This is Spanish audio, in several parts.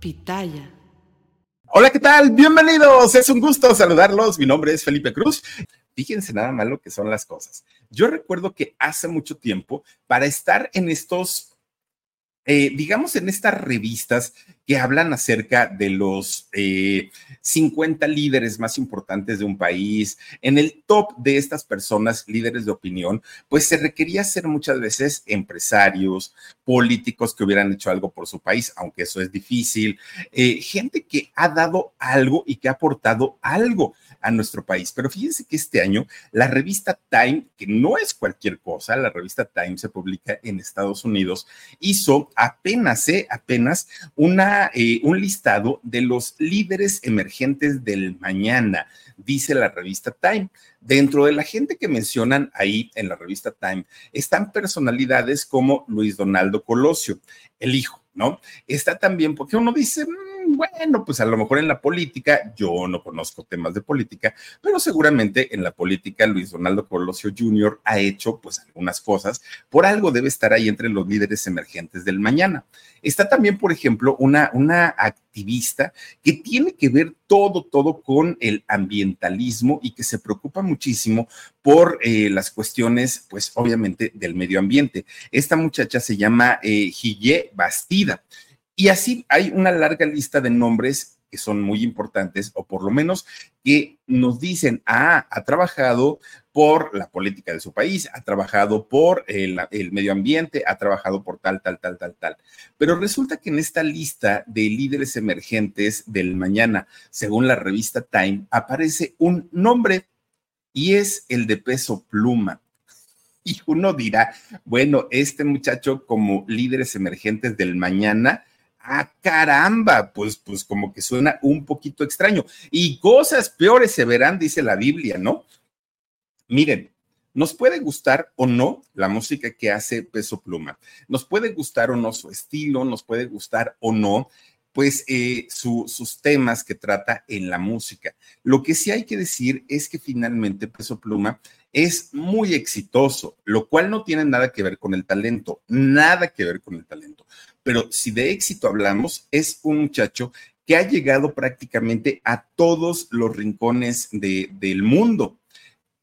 Pitaya. Hola, ¿qué tal? Bienvenidos. Es un gusto saludarlos. Mi nombre es Felipe Cruz. Fíjense nada malo que son las cosas. Yo recuerdo que hace mucho tiempo, para estar en estos eh, digamos, en estas revistas que hablan acerca de los 50 eh, líderes más importantes de un país, en el top de estas personas, líderes de opinión, pues se requería ser muchas veces empresarios, políticos que hubieran hecho algo por su país, aunque eso es difícil, eh, gente que ha dado algo y que ha aportado algo a nuestro país. Pero fíjense que este año la revista Time, que no es cualquier cosa, la revista Time se publica en Estados Unidos, hizo apenas, eh, apenas una, eh, un listado de los líderes emergentes del mañana, dice la revista Time. Dentro de la gente que mencionan ahí en la revista Time están personalidades como Luis Donaldo Colosio, el hijo, ¿no? Está también, porque uno dice, bueno, pues a lo mejor en la política, yo no conozco temas de política, pero seguramente en la política Luis Donaldo Colosio Jr. ha hecho pues algunas cosas, por algo debe estar ahí entre los líderes emergentes del mañana. Está también, por ejemplo, una, una activista que tiene que ver todo, todo con el ambientalismo y que se preocupa muchísimo por eh, las cuestiones, pues obviamente, del medio ambiente. Esta muchacha se llama eh, Bastida. Y así hay una larga lista de nombres que son muy importantes, o por lo menos que nos dicen, ah, ha trabajado por la política de su país, ha trabajado por el, medio ambiente, ha trabajado por tal, tal, tal, tal, tal. Pero resulta que en esta lista de líderes emergentes del mañana, según la revista Time, aparece un nombre y es el de peso pluma. Y uno dirá, bueno, este muchacho como líderes emergentes del mañana, Ah, caramba, pues, pues como que suena un poquito extraño. Y cosas peores se verán, dice la Biblia, ¿no? Miren, nos puede gustar o no la música que hace Peso Pluma, nos puede gustar o no su estilo, nos puede gustar o no, pues eh, sus temas que trata en la música. Lo que sí hay que decir es que finalmente Peso Pluma es muy exitoso, lo cual no tiene nada que ver con el talento, nada que ver con el talento pero si de éxito hablamos, es un muchacho que ha llegado prácticamente a todos los rincones del mundo.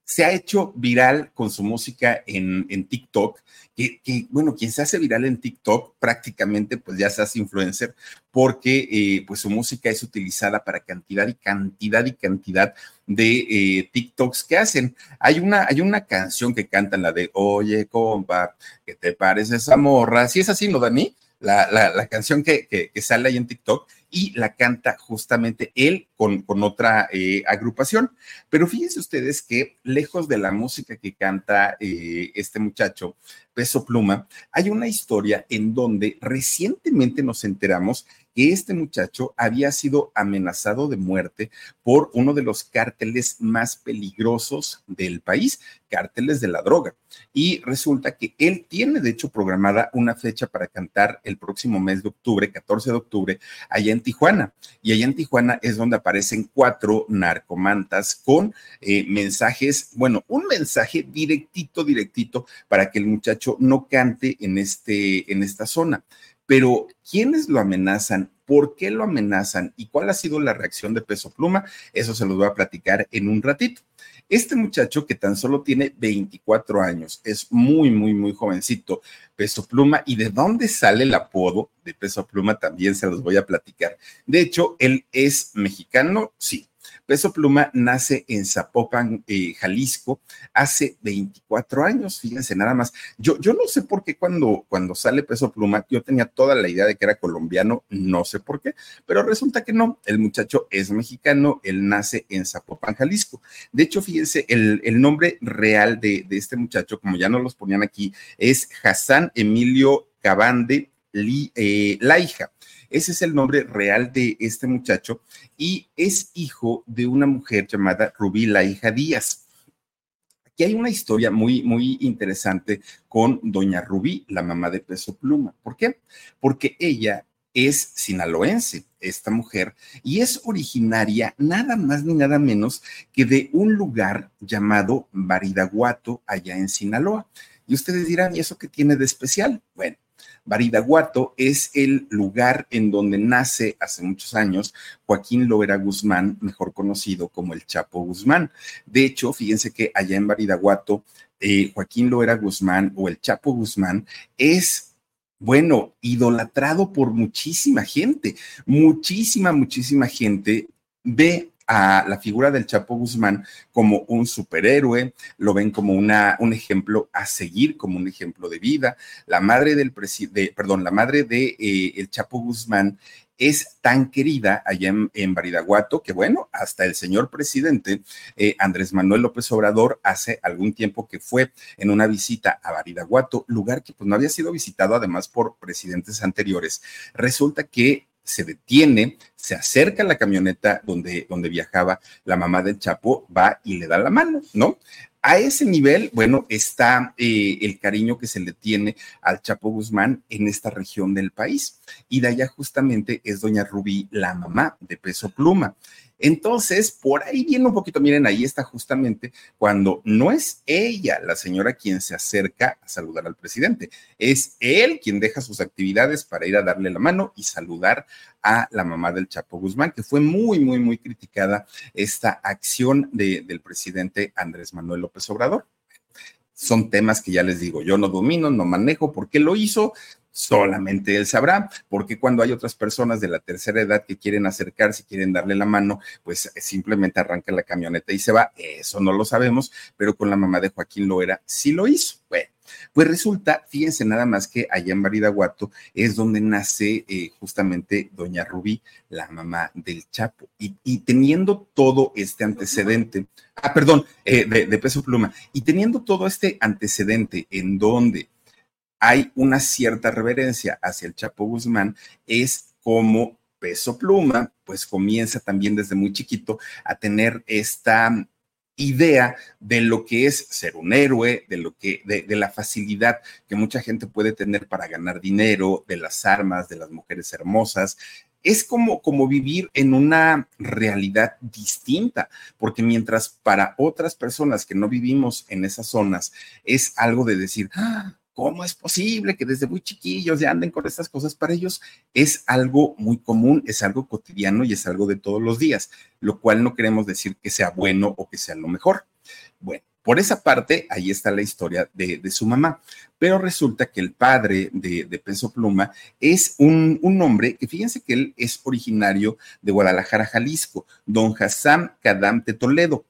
Se ha hecho viral con su música en, TikTok, que, bueno, quien se hace viral en TikTok prácticamente pues ya se hace influencer porque eh, pues su música es utilizada para cantidad y cantidad y cantidad de eh, TikToks que hacen. Hay una, hay una canción que cantan, la de Oye, compa, ¿qué te parece esa morra? Si es así, ¿no, Dani? la, canción que, sale ahí en TikTok y la canta justamente él con, con otra eh, agrupación. Pero fíjense ustedes que lejos de la música que canta eh, este muchacho, Peso Pluma, hay una historia en donde recientemente nos enteramos que este muchacho había sido amenazado de muerte por uno de los cárteles más peligrosos del país, cárteles de la droga. Y resulta que él tiene, de hecho, programada una fecha para cantar el próximo mes de octubre, 14 de octubre, allá en Tijuana. Y allá en Tijuana es donde aparecen cuatro narcomantas con eh, mensajes, bueno, un mensaje directito, directito, para que el muchacho no cante en, este, en esta zona. Pero, ¿quiénes lo amenazan? ¿Por qué lo amenazan? ¿Y cuál ha sido la reacción de Peso Pluma? Eso se los voy a platicar en un ratito. Este muchacho que tan solo tiene 24 años, es muy, muy, muy jovencito, Peso Pluma, y de dónde sale el apodo de Peso Pluma también se los voy a platicar. De hecho, él es mexicano, sí, Peso Pluma nace en Zapopan, eh, Jalisco, hace 24 años, fíjense nada más. Yo, yo no sé por qué cuando, cuando sale Peso Pluma, yo tenía toda la idea de que era colombiano, no sé por qué, pero resulta que no, el muchacho es mexicano, él nace en Zapopan, Jalisco. De hecho, fíjense, el, nombre real de, este muchacho, como ya nos los ponían aquí, es Hassan Emilio Cabande eh, Laija. Ese es el nombre real de este muchacho y es hijo de una mujer llamada Rubí la hija Díaz. Aquí hay una historia muy, muy interesante con doña Rubí, la mamá de Peso Pluma. ¿Por qué? Porque ella es sinaloense, esta mujer, y es originaria nada más ni nada menos que de un lugar llamado Baridaguato, allá en Sinaloa. Y ustedes dirán, ¿y eso qué tiene de especial? Bueno, Baridaguato es el lugar en donde nace hace muchos años Joaquín Loera Guzmán, mejor conocido como el Chapo Guzmán. De hecho, fíjense que allá en Baridaguato, eh, Joaquín Loera Guzmán o el Chapo Guzmán es bueno, idolatrado por muchísima gente, muchísima, muchísima gente ve a la figura del Chapo Guzmán como un superhéroe, lo ven como una, un ejemplo a seguir, como un ejemplo de vida. La madre del presidente, perdón, la madre de eh, el Chapo Guzmán es tan querida allá en, en, Baridaguato que, bueno, hasta el señor presidente eh, Andrés Manuel López Obrador hace algún tiempo que fue en una visita a Baridaguato, lugar que pues no había sido visitado además por presidentes anteriores. Resulta que se detiene, se acerca a la camioneta donde, donde viajaba la mamá del Chapo, va y le da la mano, ¿no? A ese nivel, bueno, está eh, el cariño que se le tiene al Chapo Guzmán en esta región del país. Y de allá justamente es doña Rubí, la mamá de Peso Pluma. Entonces, por ahí viene un poquito, miren, ahí está justamente cuando no es ella la señora quien se acerca a saludar al presidente, es él quien deja sus actividades para ir a darle la mano y saludar a la mamá del Chapo Guzmán, que fue muy, muy, muy criticada esta acción del presidente Andrés Manuel López Obrador son temas que ya les digo, yo no domino, no manejo, ¿por qué lo hizo? Solamente él sabrá, porque cuando hay otras personas de la tercera edad que quieren acercarse, quieren darle la mano, pues eh, simplemente arranca la camioneta y se va. Eso no lo sabemos, pero con la mamá de Joaquín Loera sí lo hizo. Bueno, pues resulta, fíjense nada más que allá en Baridaguato es donde nace eh, justamente doña Rubí, la mamá del Chapo. Y, teniendo todo este antecedente, ah, perdón, eh, de, de peso pluma, y teniendo todo este antecedente en donde hay una cierta reverencia hacia el Chapo Guzmán, es como peso pluma, pues comienza también desde muy chiquito a tener esta idea de lo que es ser un héroe, de lo que, de, la facilidad que mucha gente puede tener para ganar dinero, de las armas, de las mujeres hermosas. Es como, como vivir en una realidad distinta, porque mientras para otras personas que no vivimos en esas zonas es algo de decir, ¡Ah! ¿Cómo es posible que desde muy chiquillos ya anden con estas cosas? Para ellos es algo muy común, es algo cotidiano y es algo de todos los días, lo cual no queremos decir que sea bueno o que sea lo mejor. Bueno, por esa parte, ahí está la historia de, su mamá. Pero resulta que el padre de, de Peso Pluma es un, un, hombre que fíjense que él es originario de Guadalajara, Jalisco, don Hassan Kadam de Toledo.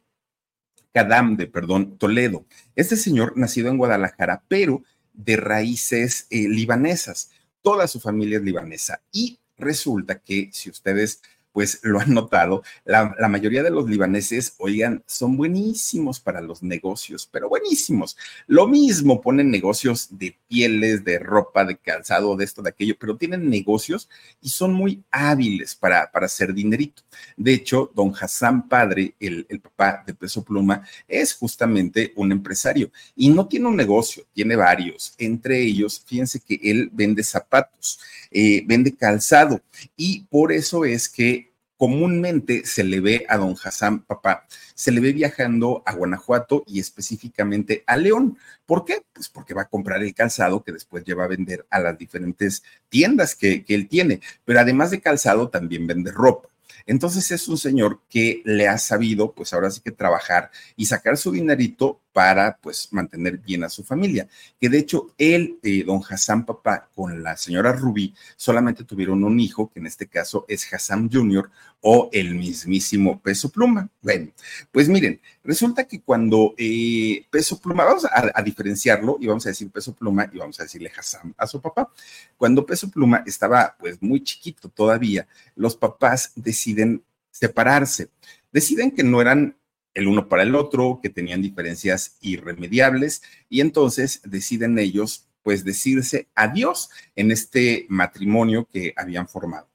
Kadam de, perdón, Toledo. Este señor nacido en Guadalajara, pero de raíces eh, libanesas. Toda su familia es libanesa y resulta que si ustedes pues lo han notado, la, mayoría de los libaneses, oigan, son buenísimos para los negocios, pero buenísimos. Lo mismo, ponen negocios de pieles, de ropa, de calzado, de esto, de aquello, pero tienen negocios y son muy hábiles para, para hacer dinerito. De hecho, don Hassan Padre, el, el papá de Peso Pluma, es justamente un empresario y no tiene un negocio, tiene varios. Entre ellos, fíjense que él vende zapatos, eh, vende calzado y por eso es que comúnmente se le ve a don Hassan, papá, se le ve viajando a Guanajuato y específicamente a León. ¿Por qué? Pues porque va a comprar el calzado que después lleva a vender a las diferentes tiendas que, que él tiene. Pero además de calzado, también vende ropa. Entonces es un señor que le ha sabido, pues ahora sí que trabajar y sacar su dinerito para pues mantener bien a su familia. Que de hecho él, eh, don Hassan Papá, con la señora Rubí, solamente tuvieron un hijo, que en este caso es Hassan Jr. o el mismísimo Peso Pluma. Bueno, pues miren, resulta que cuando eh, Peso Pluma, vamos a, a, diferenciarlo y vamos a decir Peso Pluma y vamos a decirle Hassan a su papá. Cuando Peso Pluma estaba pues muy chiquito todavía, los papás deciden separarse. Deciden que no eran el uno para el otro, que tenían diferencias irremediables y entonces deciden ellos pues decirse adiós en este matrimonio que habían formado.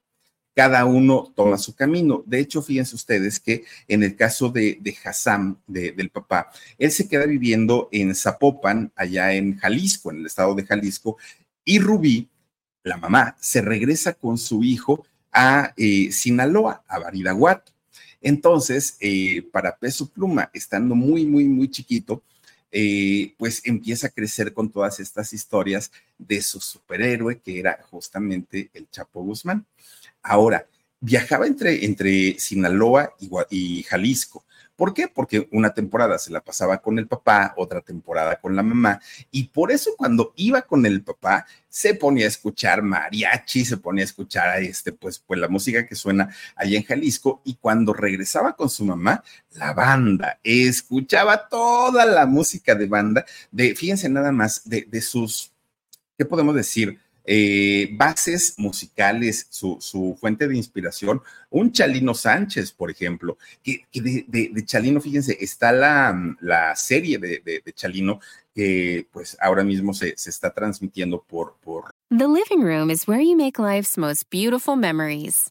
Cada uno toma su camino. De hecho, fíjense ustedes que en el caso de, de Hassan, del papá, él se queda viviendo en Zapopan, allá en Jalisco, en el estado de Jalisco, y Rubí, la mamá, se regresa con su hijo a eh, Sinaloa, a Baridaguato. Entonces, eh, para Peso Pluma, estando muy, muy, muy chiquito, eh, pues empieza a crecer con todas estas historias de su superhéroe, que era justamente el Chapo Guzmán. Ahora, viajaba entre, entre Sinaloa y, y Jalisco. ¿Por qué? Porque una temporada se la pasaba con el papá, otra temporada con la mamá, y por eso cuando iba con el papá se ponía a escuchar mariachi, se ponía a escuchar este, pues, pues la música que suena allá en Jalisco, y cuando regresaba con su mamá, la banda, escuchaba toda la música de banda, de, fíjense nada más, de, de sus, ¿qué podemos decir? Eh, bases musicales, su, su, fuente de inspiración, un Chalino Sánchez, por ejemplo, que, de, Chalino, fíjense, está la, la serie de, de, Chalino que pues ahora mismo se, se está transmitiendo por, por... The living room is where you make life's most beautiful memories.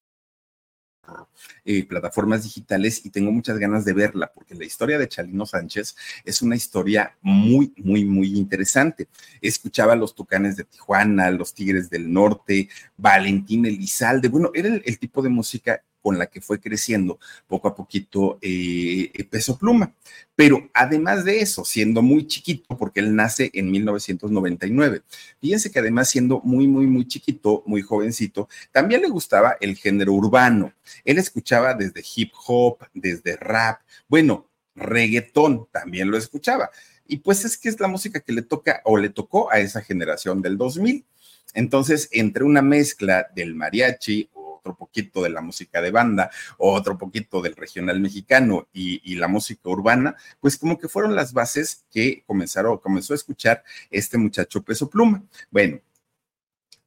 Eh, plataformas digitales y tengo muchas ganas de verla porque la historia de Chalino Sánchez es una historia muy, muy, muy interesante. Escuchaba a los Tucanes de Tijuana, los Tigres del Norte, Valentín Elizalde, bueno, era el, el tipo de música con la que fue creciendo poco a poquito eh, Peso Pluma. Pero además de eso, siendo muy chiquito, porque él nace en 1999, fíjense que además siendo muy, muy, muy chiquito, muy jovencito, también le gustaba el género urbano. Él escuchaba desde hip hop, desde rap, bueno, reggaetón también lo escuchaba. Y pues es que es la música que le toca o le tocó a esa generación del 2000. Entonces, entre una mezcla del mariachi otro poquito de la música de banda, otro poquito del regional mexicano y, y, la música urbana, pues como que fueron las bases que comenzaron, comenzó a escuchar este muchacho Peso Pluma. Bueno,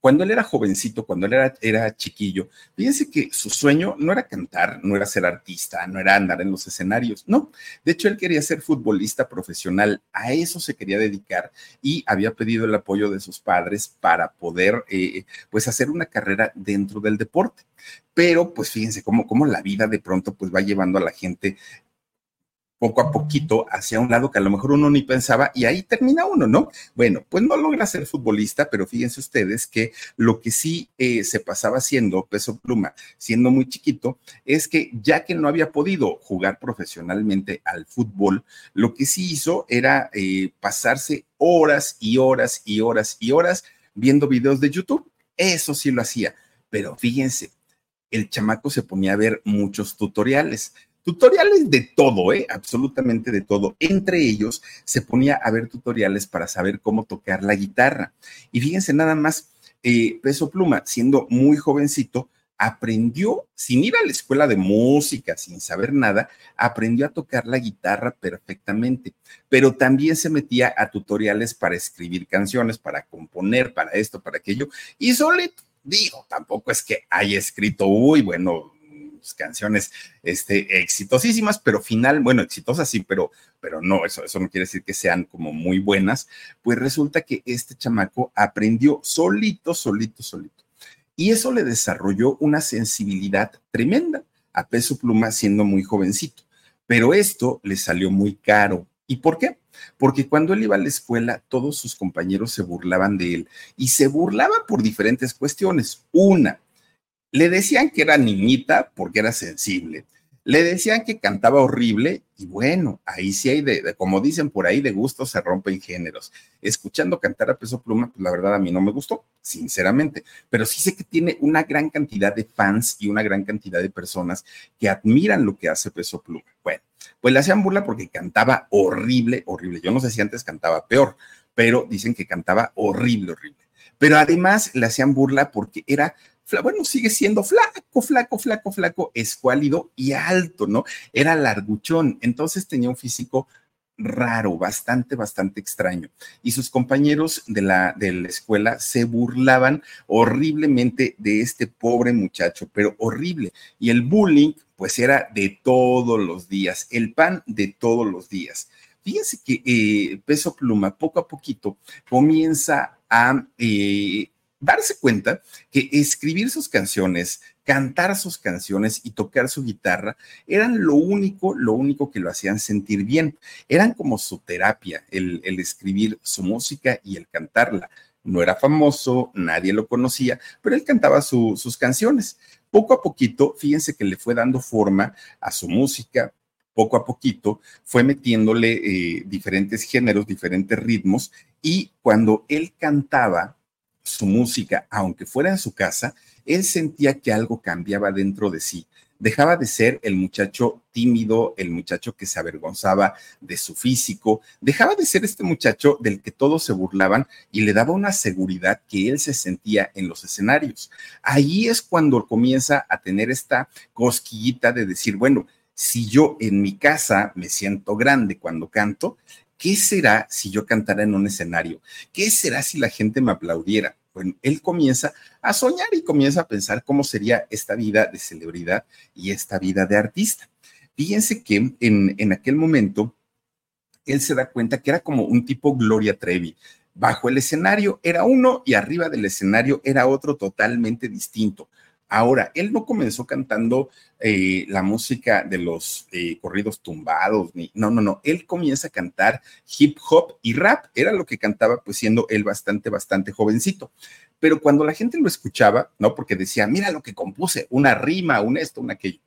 cuando él era jovencito, cuando él era, era, chiquillo, fíjense que su sueño no era cantar, no era ser artista, no era andar en los escenarios, no. De hecho, él quería ser futbolista profesional, a eso se quería dedicar y había pedido el apoyo de sus padres para poder, eh, pues, hacer una carrera dentro del deporte. Pero, pues, fíjense cómo, cómo la vida de pronto, pues, va llevando a la gente poco a poquito hacia un lado que a lo mejor uno ni pensaba y ahí termina uno, ¿no? Bueno, pues no logra ser futbolista, pero fíjense ustedes que lo que sí eh, se pasaba haciendo peso pluma, siendo muy chiquito, es que ya que no había podido jugar profesionalmente al fútbol, lo que sí hizo era eh, pasarse horas y horas y horas y horas viendo videos de YouTube. Eso sí lo hacía, pero fíjense, el chamaco se ponía a ver muchos tutoriales tutoriales de todo, ¿eh? absolutamente de todo. Entre ellos se ponía a ver tutoriales para saber cómo tocar la guitarra. Y fíjense nada más, eh, Peso Pluma, siendo muy jovencito, aprendió, sin ir a la escuela de música, sin saber nada, aprendió a tocar la guitarra perfectamente, pero también se metía a tutoriales para escribir canciones, para componer, para esto, para aquello, y solito, digo, tampoco es que haya escrito, uy, bueno, canciones este, exitosísimas, pero final, bueno, exitosas sí, pero, pero no, eso, eso no quiere decir que sean como muy buenas, pues resulta que este chamaco aprendió solito, solito, solito. Y eso le desarrolló una sensibilidad tremenda a peso pluma siendo muy jovencito. Pero esto le salió muy caro, ¿Y por qué? Porque cuando él iba a la escuela, todos sus compañeros se burlaban de él y se burlaban por diferentes cuestiones. Una, le decían que era niñita porque era sensible. Le decían que cantaba horrible y bueno, ahí sí hay de, como dicen por ahí, de gusto se rompen géneros. Escuchando cantar a Peso Pluma, pues la verdad a mí no me gustó, sinceramente, pero sí sé que tiene una gran cantidad de fans y una gran cantidad de personas que admiran lo que hace Peso Pluma. Bueno, pues le hacían burla porque cantaba horrible, horrible. Yo no sé si antes cantaba peor, pero dicen que cantaba horrible, horrible. Pero además le hacían burla porque era bueno, sigue siendo flaco, flaco, flaco, flaco, escuálido y alto, ¿no? Era larguchón, entonces tenía un físico raro, bastante, bastante extraño. Y sus compañeros de la, de la escuela se burlaban horriblemente de este pobre muchacho, pero horrible. Y el bullying, pues era de todos los días, el pan de todos los días. Fíjense que eh, Peso Pluma poco a poquito comienza a eh, darse cuenta que escribir sus canciones, cantar sus canciones y tocar su guitarra eran lo único, lo único que lo hacían sentir bien. Eran como su terapia, el, escribir su música y el cantarla. No era famoso, nadie lo conocía, pero él cantaba sus canciones. Poco a poquito, fíjense que le fue dando forma a su música, poco a poquito fue metiéndole eh, diferentes géneros, diferentes ritmos, y cuando él cantaba, su música, aunque fuera en su casa, él sentía que algo cambiaba dentro de sí. Dejaba de ser el muchacho tímido, el muchacho que se avergonzaba de su físico, dejaba de ser este muchacho del que todos se burlaban y le daba una seguridad que él se sentía en los escenarios. Ahí es cuando comienza a tener esta cosquillita de decir, bueno, si yo en mi casa me siento grande cuando canto, ¿qué será si yo cantara en un escenario? ¿Qué será si la gente me aplaudiera? Bueno, él comienza a soñar y comienza a pensar cómo sería esta vida de celebridad y esta vida de artista. Fíjense que en, en aquel momento él se da cuenta que era como un tipo Gloria Trevi. Bajo el escenario era uno y arriba del escenario era otro totalmente distinto. Ahora, él no comenzó cantando eh, la música de los eh, corridos tumbados, ni, no, no, no, él comienza a cantar hip hop y rap, era lo que cantaba, pues siendo él bastante, bastante jovencito. Pero cuando la gente lo escuchaba, ¿no? Porque decía, mira lo que compuse, una rima, un esto, un aquello.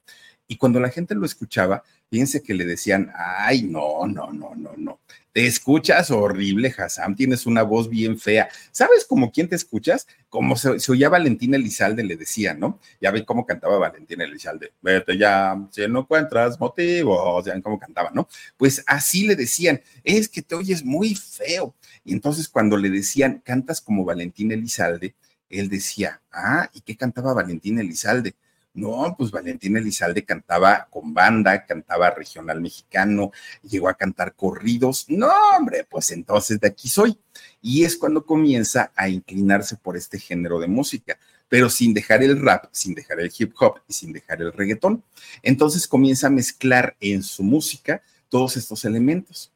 Y cuando la gente lo escuchaba, fíjense que le decían, ay, no, no, no, no, no. Te escuchas horrible, Hassan, tienes una voz bien fea. ¿Sabes como quién te escuchas? Como se, oía Valentina Elizalde, le decía, ¿no? Ya ven cómo cantaba Valentina Elizalde. Vete ya, si no encuentras motivos, ya ven cómo cantaba, ¿no? Pues así le decían, es que te oyes muy feo. Y entonces cuando le decían, cantas como Valentina Elizalde, él decía, ah, ¿y qué cantaba Valentina Elizalde? No, pues Valentín Elizalde cantaba con banda, cantaba regional mexicano, llegó a cantar corridos. No, hombre, pues entonces de aquí soy. Y es cuando comienza a inclinarse por este género de música, pero sin dejar el rap, sin dejar el hip hop y sin dejar el reggaetón. Entonces comienza a mezclar en su música todos estos elementos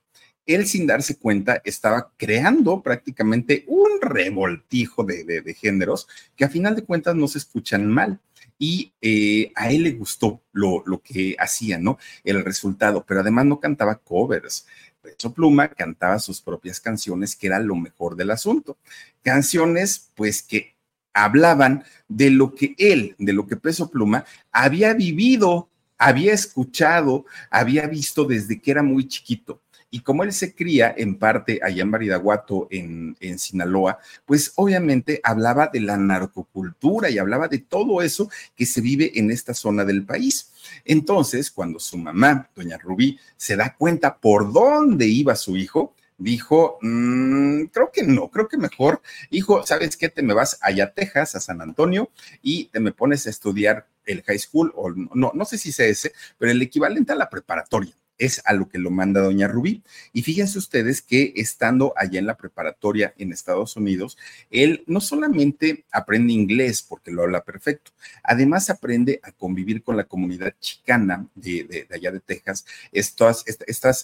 él sin darse cuenta estaba creando prácticamente un revoltijo de, géneros que a final de cuentas no se escuchan mal y eh, a él le gustó lo, lo que hacía, ¿no? El resultado, pero además no cantaba covers. Peso Pluma cantaba sus propias canciones, que era lo mejor del asunto. Canciones, pues, que hablaban de lo que él, de lo que Peso Pluma había vivido, había escuchado, había visto desde que era muy chiquito. Y como él se cría en parte allá en Baridaguato, en, en Sinaloa, pues obviamente hablaba de la narcocultura y hablaba de todo eso que se vive en esta zona del país. Entonces, cuando su mamá, doña Rubí, se da cuenta por dónde iba su hijo, dijo, mm, creo que no, creo que mejor, hijo, ¿sabes qué? Te me vas allá a Texas, a San Antonio, y te me pones a estudiar el high school, o no, no sé si sea ese, pero el equivalente a la preparatoria es a lo que lo manda doña Rubí. Y fíjense ustedes que estando allá en la preparatoria en Estados Unidos, él no solamente aprende inglés porque lo habla perfecto, además aprende a convivir con la comunidad chicana de, allá de Texas, estas,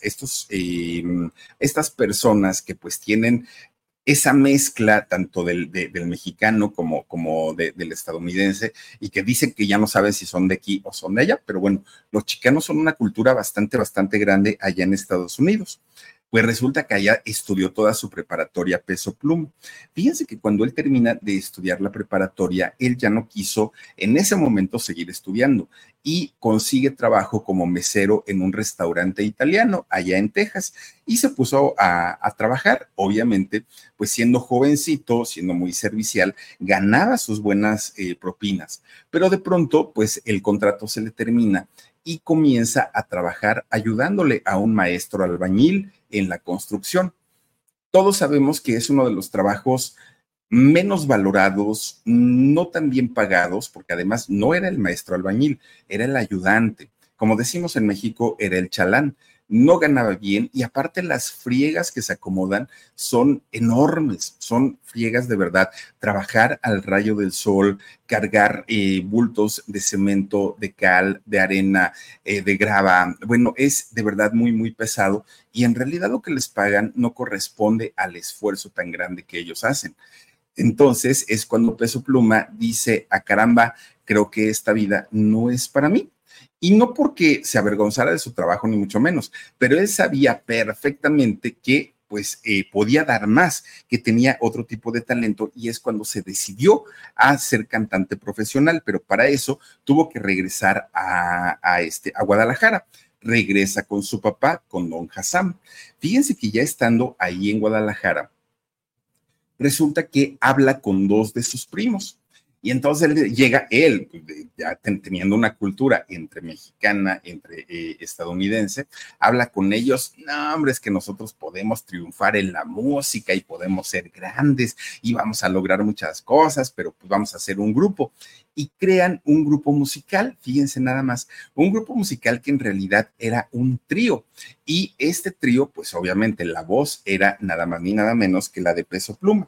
estos, em, estas personas que pues tienen esa mezcla tanto del, mexicano como, como del estadounidense y que dicen que ya no saben si son de aquí o son de allá, pero bueno, los chicanos son una cultura bastante, bastante grande allá en Estados Unidos. Pues resulta que allá estudió toda su preparatoria peso pluma. Fíjense que cuando él termina de estudiar la preparatoria, él ya no quiso en ese momento seguir estudiando y consigue trabajo como mesero en un restaurante italiano allá en Texas y se puso a, trabajar. Obviamente, pues siendo jovencito, siendo muy servicial, ganaba sus buenas eh, propinas, pero de pronto, pues el contrato se le termina y comienza a trabajar ayudándole a un maestro albañil en la construcción. Todos sabemos que es uno de los trabajos menos valorados, no tan bien pagados, porque además no era el maestro albañil, era el ayudante. Como decimos en México, era el chalán no ganaba bien y aparte las friegas que se acomodan son enormes, son friegas de verdad. Trabajar al rayo del sol, cargar eh, bultos de cemento, de cal, de arena, eh, de grava, bueno, es de verdad muy, muy pesado y en realidad lo que les pagan no corresponde al esfuerzo tan grande que ellos hacen. Entonces es cuando Peso Pluma dice, a ah, caramba, creo que esta vida no es para mí y no porque se avergonzara de su trabajo, ni mucho menos, pero él sabía perfectamente que pues eh, podía dar más, que tenía otro tipo de talento y es cuando se decidió a ser cantante profesional, pero para eso tuvo que regresar a, este, a Guadalajara. Regresa con su papá, con don Hassan. Fíjense que ya estando ahí en Guadalajara, resulta que habla con dos de sus primos. Y entonces llega él, ya teniendo una cultura entre mexicana, entre eh, estadounidense, habla con ellos, no, hombre, es que nosotros podemos triunfar en la música y podemos ser grandes y vamos a lograr muchas cosas, pero pues vamos a hacer un grupo. Y crean un grupo musical, fíjense nada más, un grupo musical que en realidad era un trío. Y este trío, pues obviamente la voz era nada más ni nada menos que la de Peso Pluma.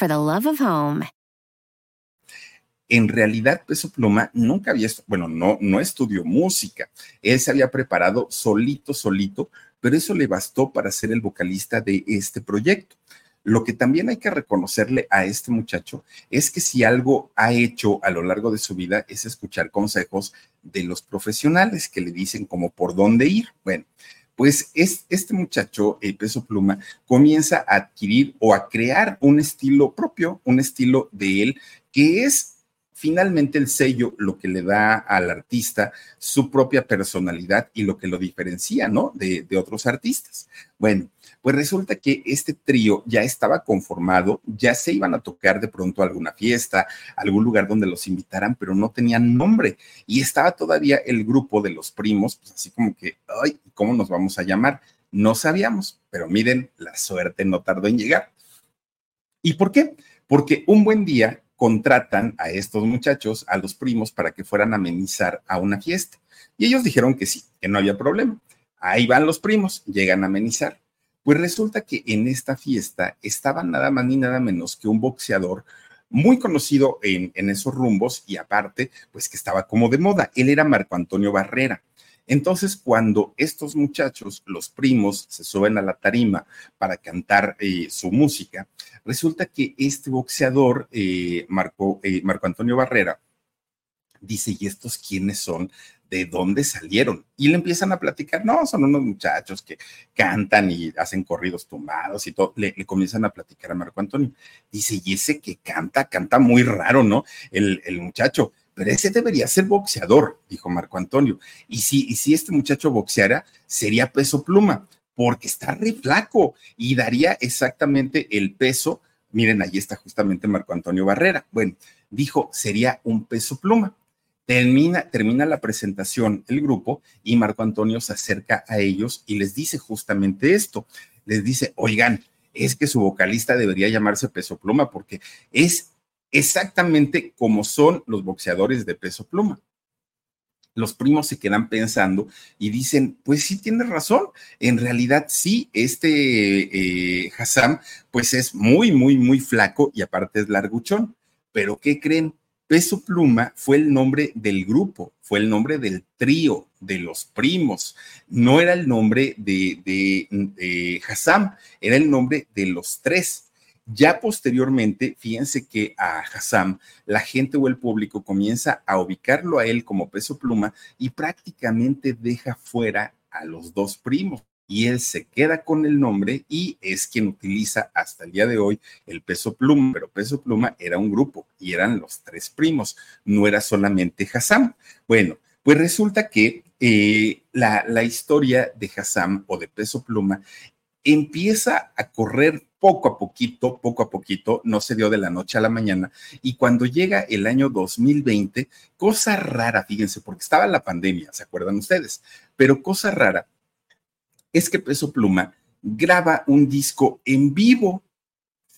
for the love of home. En realidad, Peso Pluma nunca había, bueno, no, no estudió música. Él se había preparado solito, solito, pero eso le bastó para ser el vocalista de este proyecto. Lo que también hay que reconocerle a este muchacho es que si algo ha hecho a lo largo de su vida es escuchar consejos de los profesionales que le dicen como por dónde ir. Bueno, pues es, este muchacho, el Peso Pluma, comienza a adquirir o a crear un estilo propio, un estilo de él, que es finalmente el sello lo que le da al artista su propia personalidad y lo que lo diferencia, ¿no? De, otros artistas. Bueno, pues resulta que este trío ya estaba conformado, ya se iban a tocar de pronto a alguna fiesta, algún lugar donde los invitaran, pero no tenían nombre. Y estaba todavía el grupo de los primos, pues así como que, ay, ¿cómo nos vamos a llamar? No sabíamos, pero miren, la suerte no tardó en llegar. ¿Y por qué? Porque un buen día contratan a estos muchachos, a los primos, para que fueran a amenizar a una fiesta. Y ellos dijeron que sí, que no había problema. Ahí van los primos, llegan a amenizar. Pues resulta que en esta fiesta estaba nada más ni nada menos que un boxeador muy conocido en, en, esos rumbos y aparte, pues que estaba como de moda. Él era Marco Antonio Barrera. Entonces, cuando estos muchachos, los primos, se suben a la tarima para cantar eh, su música, resulta que este boxeador, eh, Marco, eh, Marco Antonio Barrera, dice, ¿y estos quiénes son? de dónde salieron. Y le empiezan a platicar, no, son unos muchachos que cantan y hacen corridos tumbados y todo. Le, comienzan a platicar a Marco Antonio. Dice, y ese que canta, canta muy raro, ¿no? El muchacho, pero ese debería ser boxeador, dijo Marco Antonio. Y si, y si este muchacho boxeara, sería peso pluma, porque está re flaco y daría exactamente el peso. Miren, ahí está justamente Marco Antonio Barrera. Bueno, dijo, sería un peso pluma. Termina, termina la presentación el grupo y Marco Antonio se acerca a ellos y les dice justamente esto. Les dice, oigan, es que su vocalista debería llamarse Peso Pluma porque es exactamente como son los boxeadores de Peso Pluma. los primos se quedan pensando y dicen, pues sí, tienes razón, en realidad sí, este eh, Hassam, pues es muy, muy, muy flaco y aparte es larguchón, pero ¿qué creen? Peso Pluma fue el nombre del grupo, fue el nombre del trío, de los primos. No era el nombre de, de, Hassam, era el nombre de los tres. Ya posteriormente, fíjense que a Hassam la gente o el público comienza a ubicarlo a él como peso pluma y prácticamente deja fuera a los dos primos y él se queda con el nombre y es quien utiliza hasta el día de hoy el peso pluma, pero peso pluma era un grupo y eran los tres primos, no era solamente Hassam. Bueno, pues resulta que eh, la, la historia de Hassam o de peso pluma empieza a correr poco a poquito, poco a poquito, no se dio de la noche a la mañana. Y cuando llega el año 2020, cosa rara, fíjense, porque estaba la pandemia, ¿se acuerdan ustedes? Pero cosa rara, es que Peso Pluma graba un disco en vivo.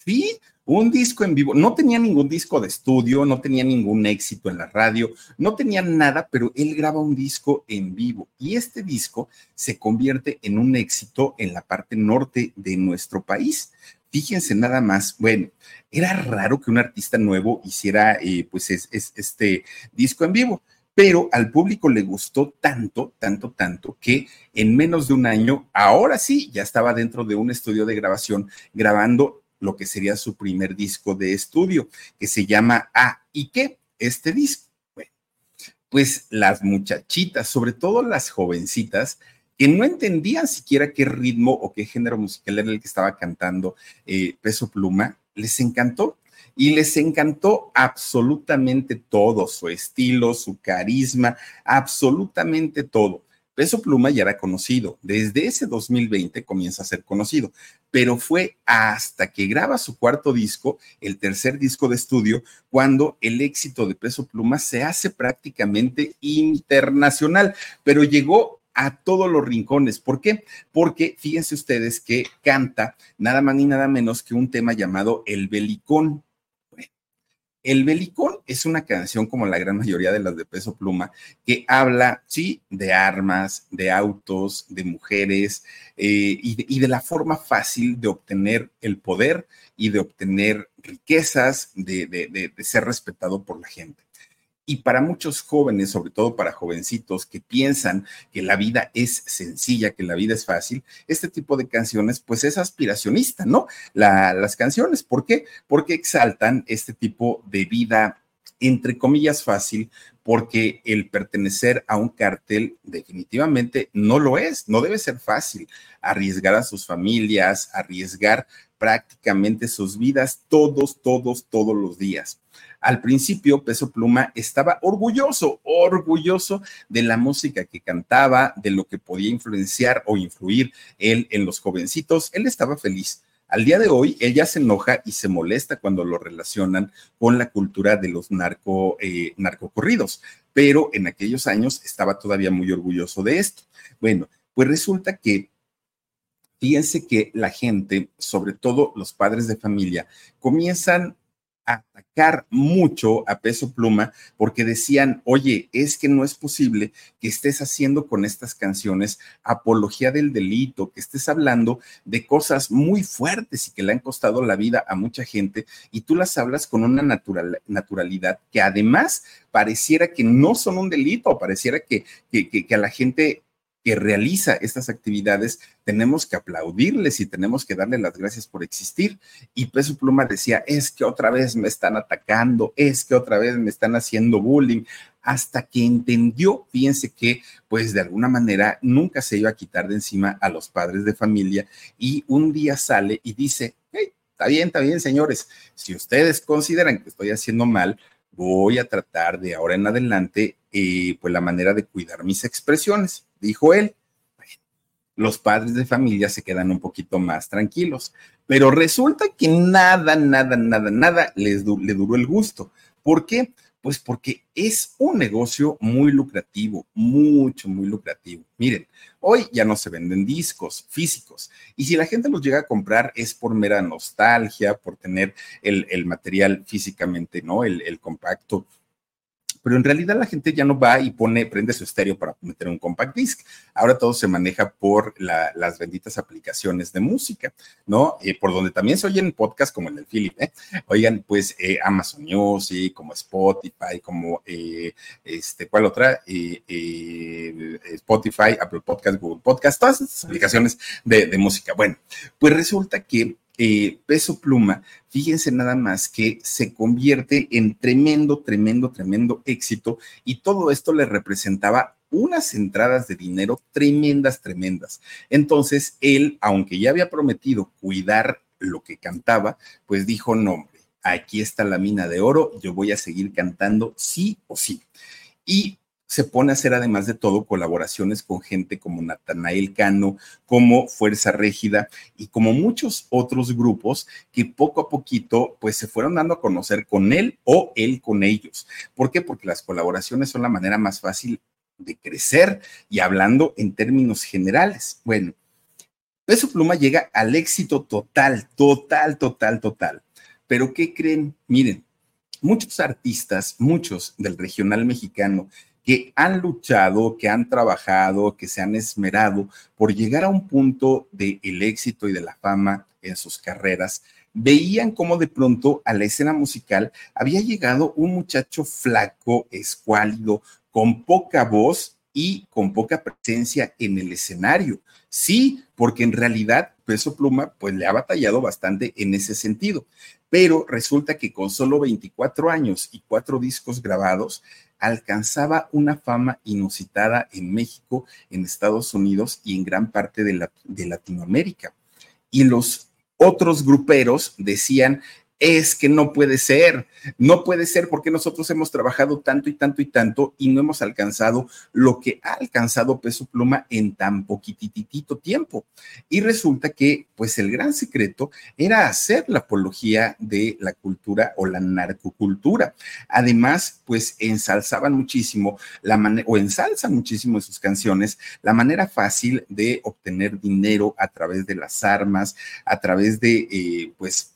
¿Sí? Un disco en vivo. No tenía ningún disco de estudio, no tenía ningún éxito en la radio, no tenía nada, pero él graba un disco en vivo. Y este disco se convierte en un éxito en la parte norte de nuestro país. Fíjense nada más, bueno, era raro que un artista nuevo hiciera eh, pues este disco en vivo pero al público le gustó tanto, tanto, tanto, que en menos de un año, ahora sí, ya estaba dentro de un estudio de grabación grabando lo que sería su primer disco de estudio, que se llama A y qué, este disco. Pues las muchachitas, sobre todo las jovencitas, que no entendían siquiera qué ritmo o qué género musical era el que estaba cantando eh, Peso Pluma, les encantó y les encantó absolutamente todo, su estilo, su carisma, absolutamente todo. Peso Pluma ya era conocido, desde ese 2020 comienza a ser conocido, pero fue hasta que graba su cuarto disco, el tercer disco de estudio, cuando el éxito de Peso Pluma se hace prácticamente internacional, pero llegó a todos los rincones. ¿Por qué? Porque fíjense ustedes que canta nada más ni nada menos que un tema llamado El Belicón. El Belicón es una canción, como la gran mayoría de las de peso pluma, que habla, sí, de armas, de autos, de mujeres eh, y, de, la forma fácil de obtener el poder y de obtener riquezas, de ser respetado por la gente. Y para muchos jóvenes, sobre todo para jovencitos que piensan que la vida es sencilla, que la vida es fácil, este tipo de canciones, pues es aspiracionista, ¿no? las canciones, ¿por qué? Porque exaltan este tipo de vida entre comillas fácil, porque el pertenecer a un cartel definitivamente no lo es, no debe ser fácil. Arriesgar a sus familias, arriesgar prácticamente sus vidas todos, todos, todos los días. Al principio, Peso Pluma estaba orgulloso, orgulloso de la música que cantaba, de lo que podía influenciar o influir él en los jovencitos. Él estaba feliz. Al día de hoy, ella se enoja y se molesta cuando lo relacionan con la cultura de los narco, eh, pero en aquellos años estaba todavía muy orgulloso de esto. Bueno, pues resulta que fíjense que la gente, sobre todo los padres de familia, comienzan atacar mucho a peso pluma porque decían, oye, es que no es posible que estés haciendo con estas canciones apología del delito, que estés hablando de cosas muy fuertes y que le han costado la vida a mucha gente y tú las hablas con una natural, naturalidad que además pareciera que no son un delito, pareciera que, que, que a la gente que realiza estas actividades, tenemos que aplaudirles y tenemos que darle las gracias por existir. Y Peso Pluma decía, es que otra vez me están atacando, es que otra vez me están haciendo bullying, hasta que entendió, fíjense que pues de alguna manera nunca se iba a quitar de encima a los padres de familia y un día sale y dice, hey, está bien, está bien, señores, si ustedes consideran que estoy haciendo mal, voy a tratar de ahora en adelante, eh, pues la manera de cuidar mis expresiones dijo él. Los padres de familia se quedan un poquito más tranquilos, pero resulta que nada, nada, nada, nada les le duró el gusto. ¿Por qué? Pues porque es un negocio muy lucrativo, mucho, muy lucrativo. Miren, hoy ya no se venden discos físicos y si la gente los llega a comprar es por mera nostalgia, por tener el, material físicamente, ¿no? El, el compacto pero en realidad la gente ya no va y pone, prende su estéreo para meter un compact disc. Ahora todo se maneja por las benditas aplicaciones de música, ¿no? Eh, por donde también se oyen podcasts como el del Philip, ¿eh? Oigan, pues eh, Amazon Music, como Spotify, como, eh, este, ¿cuál otra? Spotify, Apple Podcast, Google Podcast, todas estas aplicaciones de, de música. Bueno, pues resulta que eh, Peso Pluma, fíjense nada más que se convierte en tremendo, tremendo, tremendo éxito y todo esto le representaba unas entradas de dinero tremendas, tremendas. Entonces, él, aunque ya había prometido cuidar lo que cantaba, pues dijo, no, aquí está la mina de oro, yo voy a seguir cantando sí o sí. Y se pone a hacer además de todo colaboraciones con gente como Natanael Cano, como Fuerza Régida y como muchos otros grupos que poco a poquito pues se fueron dando a conocer con él o él con ellos. ¿Por qué? Porque las colaboraciones son la manera más fácil de crecer y hablando en términos generales. Bueno, Peso Pluma llega al éxito total, total, total, total. Pero ¿qué creen? Miren, muchos artistas, muchos del regional mexicano, que han luchado, que han trabajado, que se han esmerado por llegar a un punto del el éxito y de la fama en sus carreras, veían cómo de pronto a la escena musical había llegado un muchacho flaco, escuálido, con poca voz y con poca presencia en el escenario. Sí, porque en realidad Peso Pluma pues le ha batallado bastante en ese sentido, pero resulta que con solo 24 años y cuatro discos grabados, alcanzaba una fama inusitada en México, en Estados Unidos y en gran parte de, de Latinoamérica. Y los otros gruperos decían, es que no puede ser, no puede ser porque nosotros hemos trabajado tanto y tanto y tanto y no hemos alcanzado lo que ha alcanzado Peso Pluma en tan poquititito tiempo. Y resulta que, pues el gran secreto era hacer la apología de la cultura o la narcocultura. Además, pues ensalzaban muchísimo la manera, o ensalzan muchísimo en sus canciones la manera fácil de obtener dinero a través de las armas, a través de, eh, pues,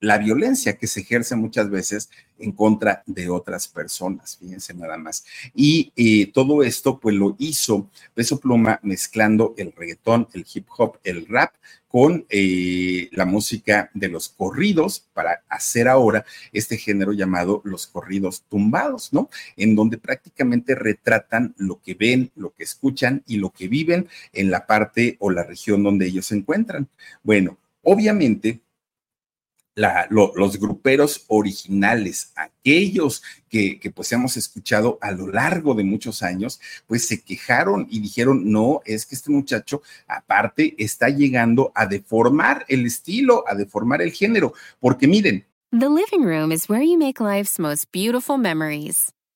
la violencia que se ejerce muchas veces en contra de otras personas, fíjense nada más. Y eh, todo esto pues lo hizo Peso Pluma mezclando el reggaetón, el hip hop, el rap con eh, la música de los corridos para hacer ahora este género llamado los corridos tumbados, ¿no? En donde prácticamente retratan lo que ven, lo que escuchan y lo que viven en la parte o la región donde ellos se encuentran. Bueno, obviamente los gruperos originales, aquellos que, que, pues hemos escuchado a lo largo de muchos años, pues se quejaron y dijeron, no, es que este muchacho aparte está llegando a deformar el estilo, a deformar el género, porque miren. The living room is where you make life's most beautiful memories.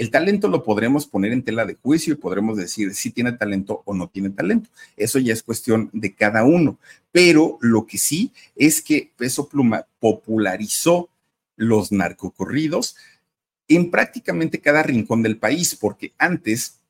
El talento lo podremos poner en tela de juicio y podremos decir si tiene talento o no tiene talento. Eso ya es cuestión de cada uno. Pero lo que sí es que Peso Pluma popularizó los narcocorridos en prácticamente cada rincón del país, porque antes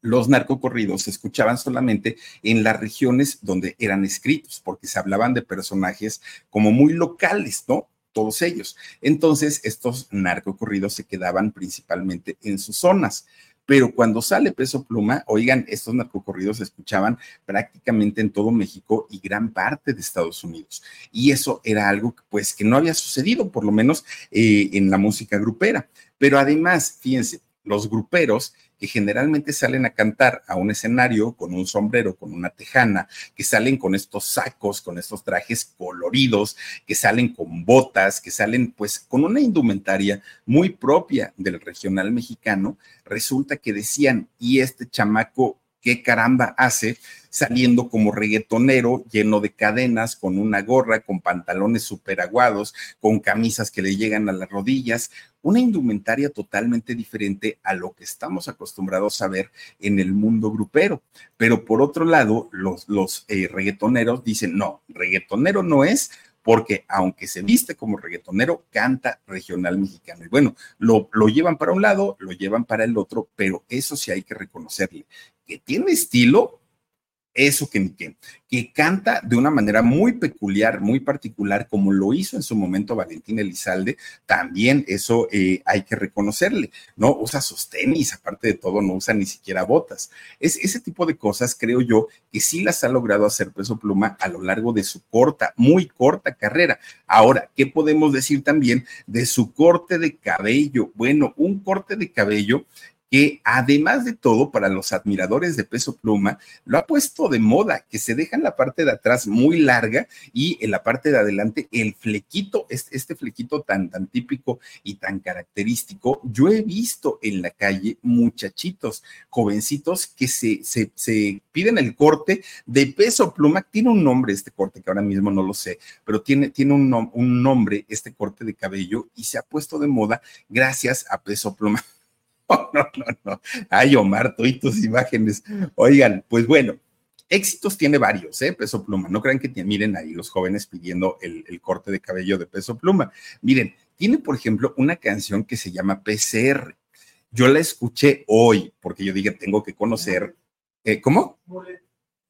los narcocorridos se escuchaban solamente en las regiones donde eran escritos, porque se hablaban de personajes como muy locales, ¿no? Todos ellos. Entonces, estos narcocorridos se quedaban principalmente en sus zonas. Pero cuando sale Peso Pluma, oigan, estos narcocorridos se escuchaban prácticamente en todo México y gran parte de Estados Unidos. Y eso era algo pues que no había sucedido, por lo menos eh, en la música grupera. Pero además, fíjense, los gruperos que generalmente salen a cantar a un escenario con un sombrero, con una tejana, que salen con estos sacos, con estos trajes coloridos, que salen con botas, que salen pues con una indumentaria muy propia del regional mexicano, resulta que decían, y este chamaco qué caramba hace saliendo como reggaetonero, lleno de cadenas, con una gorra, con pantalones super aguados, con camisas que le llegan a las rodillas, una indumentaria totalmente diferente a lo que estamos acostumbrados a ver en el mundo grupero. Pero por otro lado, los, los eh, reggaetoneros dicen, no, reggaetonero no es porque aunque se viste como reggaetonero, canta regional mexicano. Y bueno, lo, lo, llevan para un lado, lo llevan para el otro, pero eso sí hay que reconocerle, que tiene estilo, eso que, que, que canta de una manera muy peculiar, muy particular, como lo hizo en su momento Valentín Elizalde, también eso eh, hay que reconocerle, ¿no? Usa sus tenis, aparte de todo, no usa ni siquiera botas. Es ese tipo de cosas, creo yo, que sí las ha logrado hacer Peso Pluma a lo largo de su corta, muy corta carrera. Ahora, ¿qué podemos decir también de su corte de cabello? Bueno, un corte de cabello que además de todo, para los admiradores de peso pluma, lo ha puesto de moda, que se deja en la parte de atrás muy larga y en la parte de adelante el flequito, este, flequito tan, tan típico y tan característico. Yo he visto en la calle muchachitos, jovencitos que se, se, se piden el corte de peso pluma. Tiene un nombre este corte, que ahora mismo no lo sé, pero tiene, tiene un, un nombre este corte de cabello y se ha puesto de moda gracias a peso pluma. no, no, no. Ay, Omar, tú y tus imágenes. Oigan, pues bueno, éxitos tiene varios, ¿eh? Peso Pluma. No crean que miren ahí los jóvenes pidiendo el, corte de cabello de Peso Pluma. Miren, tiene, por ejemplo, una canción que se llama PCR. Yo la escuché hoy porque yo dije, tengo que conocer. Eh, ¿Cómo? Mulet.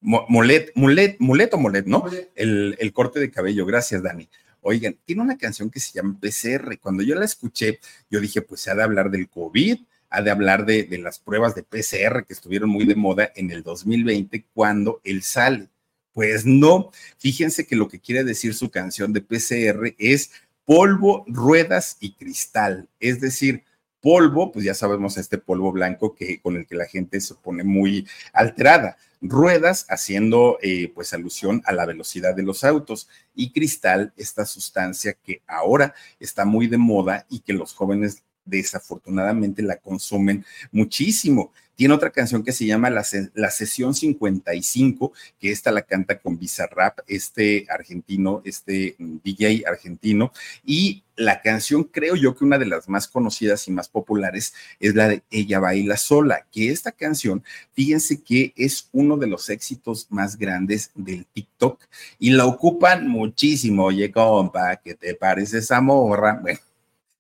Mulet, mulet, mulet o molet, ¿no? El, el corte de cabello. Gracias, Dani. Oigan, tiene una canción que se llama PCR. Cuando yo la escuché, yo dije, pues se ha de hablar del COVID, ha de hablar de, las pruebas de PCR que estuvieron muy de moda en el 2020 cuando él sale. Pues no, fíjense que lo que quiere decir su canción de PCR es polvo, ruedas y cristal. Es decir, polvo, pues ya sabemos este polvo blanco que con el que la gente se pone muy alterada. Ruedas haciendo eh, pues alusión a la velocidad de los autos y cristal, esta sustancia que ahora está muy de moda y que los jóvenes desafortunadamente la consumen muchísimo. Tiene otra canción que se llama La, la Sesión 55, que esta la canta con Bizarrap, este argentino, este DJ argentino. Y la canción, creo yo que una de las más conocidas y más populares es la de Ella baila sola, que esta canción, fíjense que es uno de los éxitos más grandes del TikTok y la ocupan muchísimo. Oye, compa, ¿qué te parece esa morra? Bueno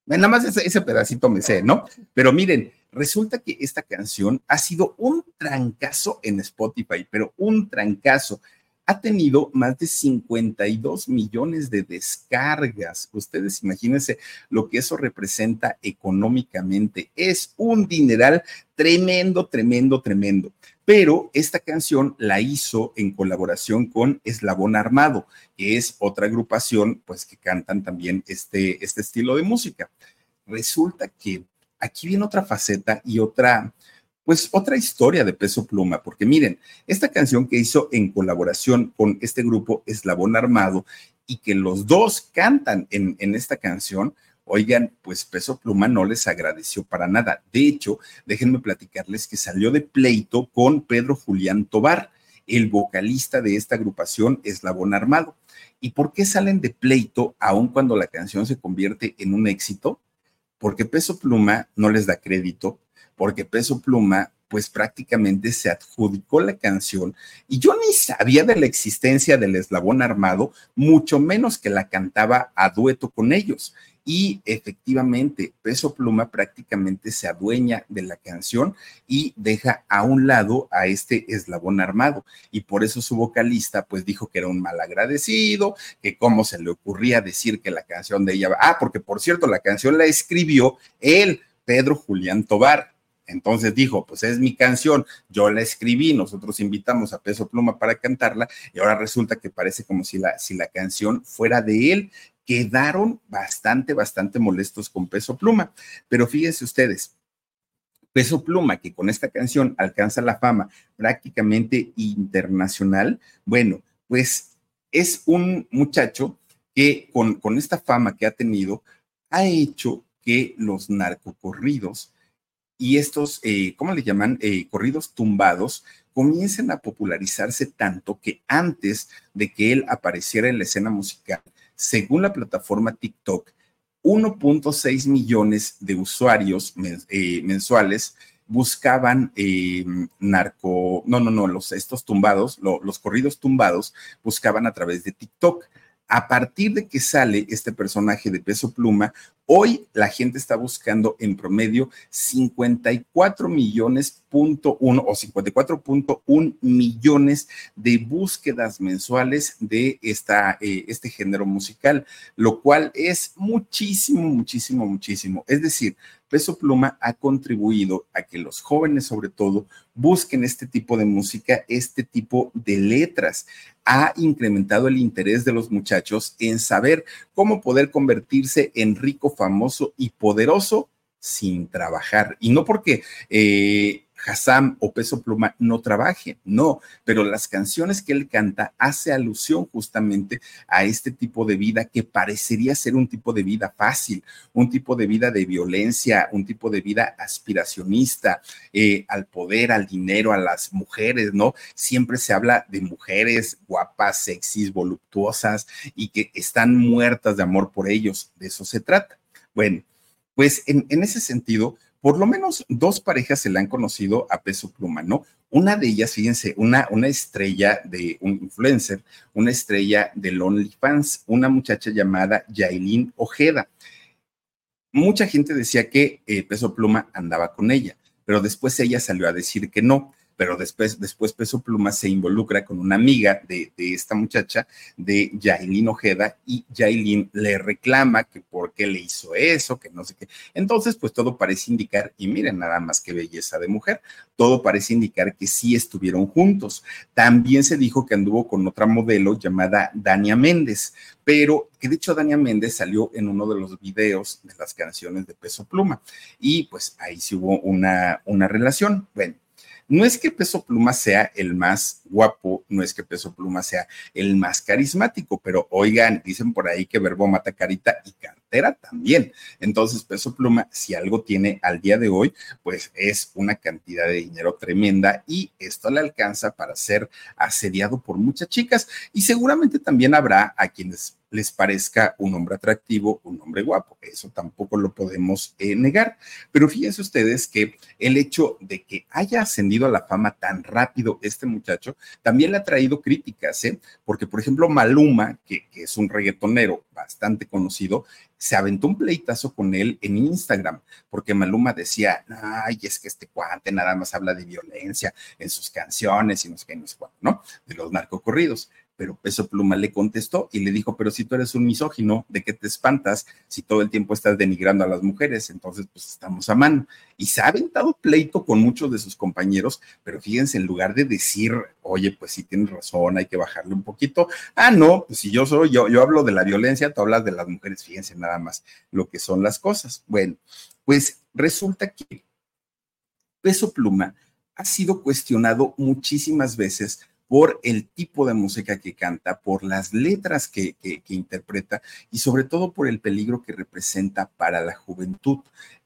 Nada más ese, pedacito me sé, ¿no? Pero miren, resulta que esta canción ha sido un trancazo en Spotify, pero un trancazo. Ha tenido más de 52 millones de descargas. Ustedes imagínense lo que eso representa económicamente. Es un dineral tremendo, tremendo, tremendo pero esta canción la hizo en colaboración con Eslabón Armado, que es otra agrupación, pues que cantan también este, este estilo de música. Resulta que aquí viene otra faceta y otra, pues otra historia de peso pluma, porque miren, esta canción que hizo en colaboración con este grupo Eslabón Armado y que los dos cantan en, en esta canción, Oigan, pues Peso Pluma no les agradeció para nada. De hecho, déjenme platicarles que salió de pleito con Pedro Julián Tobar, el vocalista de esta agrupación Eslabón Armado. ¿Y por qué salen de pleito aun cuando la canción se convierte en un éxito? Porque Peso Pluma no les da crédito, porque Peso Pluma pues prácticamente se adjudicó la canción y yo ni sabía de la existencia del eslabón armado, mucho menos que la cantaba a dueto con ellos. Y efectivamente, Peso Pluma prácticamente se adueña de la canción y deja a un lado a este eslabón armado. Y por eso su vocalista pues dijo que era un mal agradecido, que cómo se le ocurría decir que la canción de ella... Ah, porque por cierto, la canción la escribió él, Pedro Julián Tobar. Entonces dijo, pues es mi canción, yo la escribí, nosotros invitamos a Peso Pluma para cantarla y ahora resulta que parece como si la, si la canción fuera de él quedaron bastante, bastante molestos con Peso Pluma. Pero fíjense ustedes, Peso Pluma, que con esta canción alcanza la fama prácticamente internacional, bueno, pues es un muchacho que con, con esta fama que ha tenido, ha hecho que los narcocorridos y estos, eh, ¿cómo le llaman? Eh, corridos tumbados comiencen a popularizarse tanto que antes de que él apareciera en la escena musical, según la plataforma TikTok, 1.6 millones de usuarios eh, mensuales buscaban narco, no, no, no, los, estos tumbados, los corridos tumbados buscaban a través de TikTok a partir de que sale este personaje de peso pluma, hoy la gente está buscando en promedio 54 millones punto uno o 54.1 millones de búsquedas mensuales de esta, eh, este género musical, lo cual es muchísimo, muchísimo, muchísimo. Es decir, Peso Pluma ha contribuido a que los jóvenes sobre todo busquen este tipo de música, este tipo de letras. Ha incrementado el interés de los muchachos en saber cómo poder convertirse en rico, famoso y poderoso sin trabajar. Y no porque eh, Hassam o Peso Pluma no trabaje, no, pero las canciones que él canta hace alusión justamente a este tipo de vida que parecería ser un tipo de vida fácil, un tipo de vida de violencia, un tipo de vida aspiracionista eh, al poder, al dinero, a las mujeres, ¿no? Siempre se habla de mujeres guapas, sexys, voluptuosas y que están muertas de amor por ellos, de eso se trata. Bueno, pues en, en ese sentido, por lo menos dos parejas se le han conocido a peso pluma, ¿no? Una de ellas, fíjense, una, una estrella de un influencer, una estrella de OnlyFans, una muchacha llamada Yailin Ojeda. Mucha gente decía que eh, Peso Pluma andaba con ella, pero después ella salió a decir que no pero después, después Peso Pluma se involucra con una amiga de, esta muchacha, de Yailin Ojeda, y Yailin le reclama que por qué le hizo eso, que no sé qué. Entonces, pues todo parece indicar, y miren nada más qué belleza de mujer, todo parece indicar que sí estuvieron juntos. También se dijo que anduvo con otra modelo llamada Dania Méndez, pero que de hecho Dania Méndez salió en uno de los videos de las canciones de Peso Pluma, y pues ahí sí hubo una, una relación. Bueno no es que Peso Pluma sea el más guapo, no es que Peso Pluma sea el más carismático, pero oigan, dicen por ahí que verbo mata carita y cartera también. Entonces, Peso Pluma, si algo tiene al día de hoy, pues es una cantidad de dinero tremenda y esto le alcanza para ser asediado por muchas chicas y seguramente también habrá a quienes les parezca un hombre atractivo, un hombre guapo. Eso tampoco lo podemos eh, negar. Pero fíjense ustedes que el hecho de que haya ascendido a la fama tan rápido este muchacho también le ha traído críticas, ¿eh? Porque, por ejemplo, Maluma, que, es un reggaetonero bastante conocido, se aventó un pleitazo con él en Instagram, porque Maluma decía, ay, es que este cuate nada más habla de violencia en sus canciones y no sé qué, no sé cuánto, ¿no? De los narcocorridos pero Peso Pluma le contestó y le dijo, pero si tú eres un misógino, ¿de qué te espantas si todo el tiempo estás denigrando a las mujeres? Entonces, pues estamos a mano. Y se ha aventado pleito con muchos de sus compañeros, pero fíjense, en lugar de decir, oye, pues sí tienes razón, hay que bajarle un poquito, ah, no, pues si yo soy, yo, yo hablo de la violencia, tú hablas de las mujeres, fíjense nada más lo que son las cosas. Bueno, pues resulta que Peso Pluma ha sido cuestionado muchísimas veces por el tipo de música que canta, por las letras que, interpreta y sobre todo por el peligro que representa para la juventud.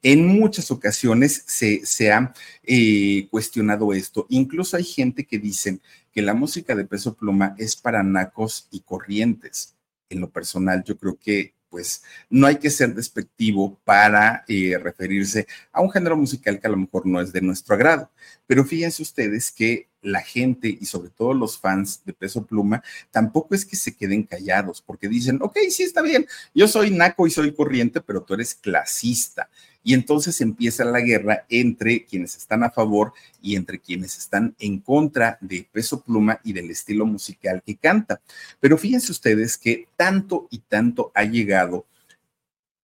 En muchas ocasiones se, ha eh, cuestionado esto. Incluso hay gente que dicen que la música de peso pluma es para nacos y corrientes. En lo personal, yo creo que pues no hay que ser despectivo para eh, referirse a un género musical que a lo mejor no es de nuestro agrado. Pero fíjense ustedes que la gente y sobre todo los fans de Peso Pluma tampoco es que se queden callados porque dicen, ok, sí está bien, yo soy naco y soy corriente, pero tú eres clasista. Y entonces empieza la guerra entre quienes están a favor y entre quienes están en contra de Peso Pluma y del estilo musical que canta. Pero fíjense ustedes que tanto y tanto ha llegado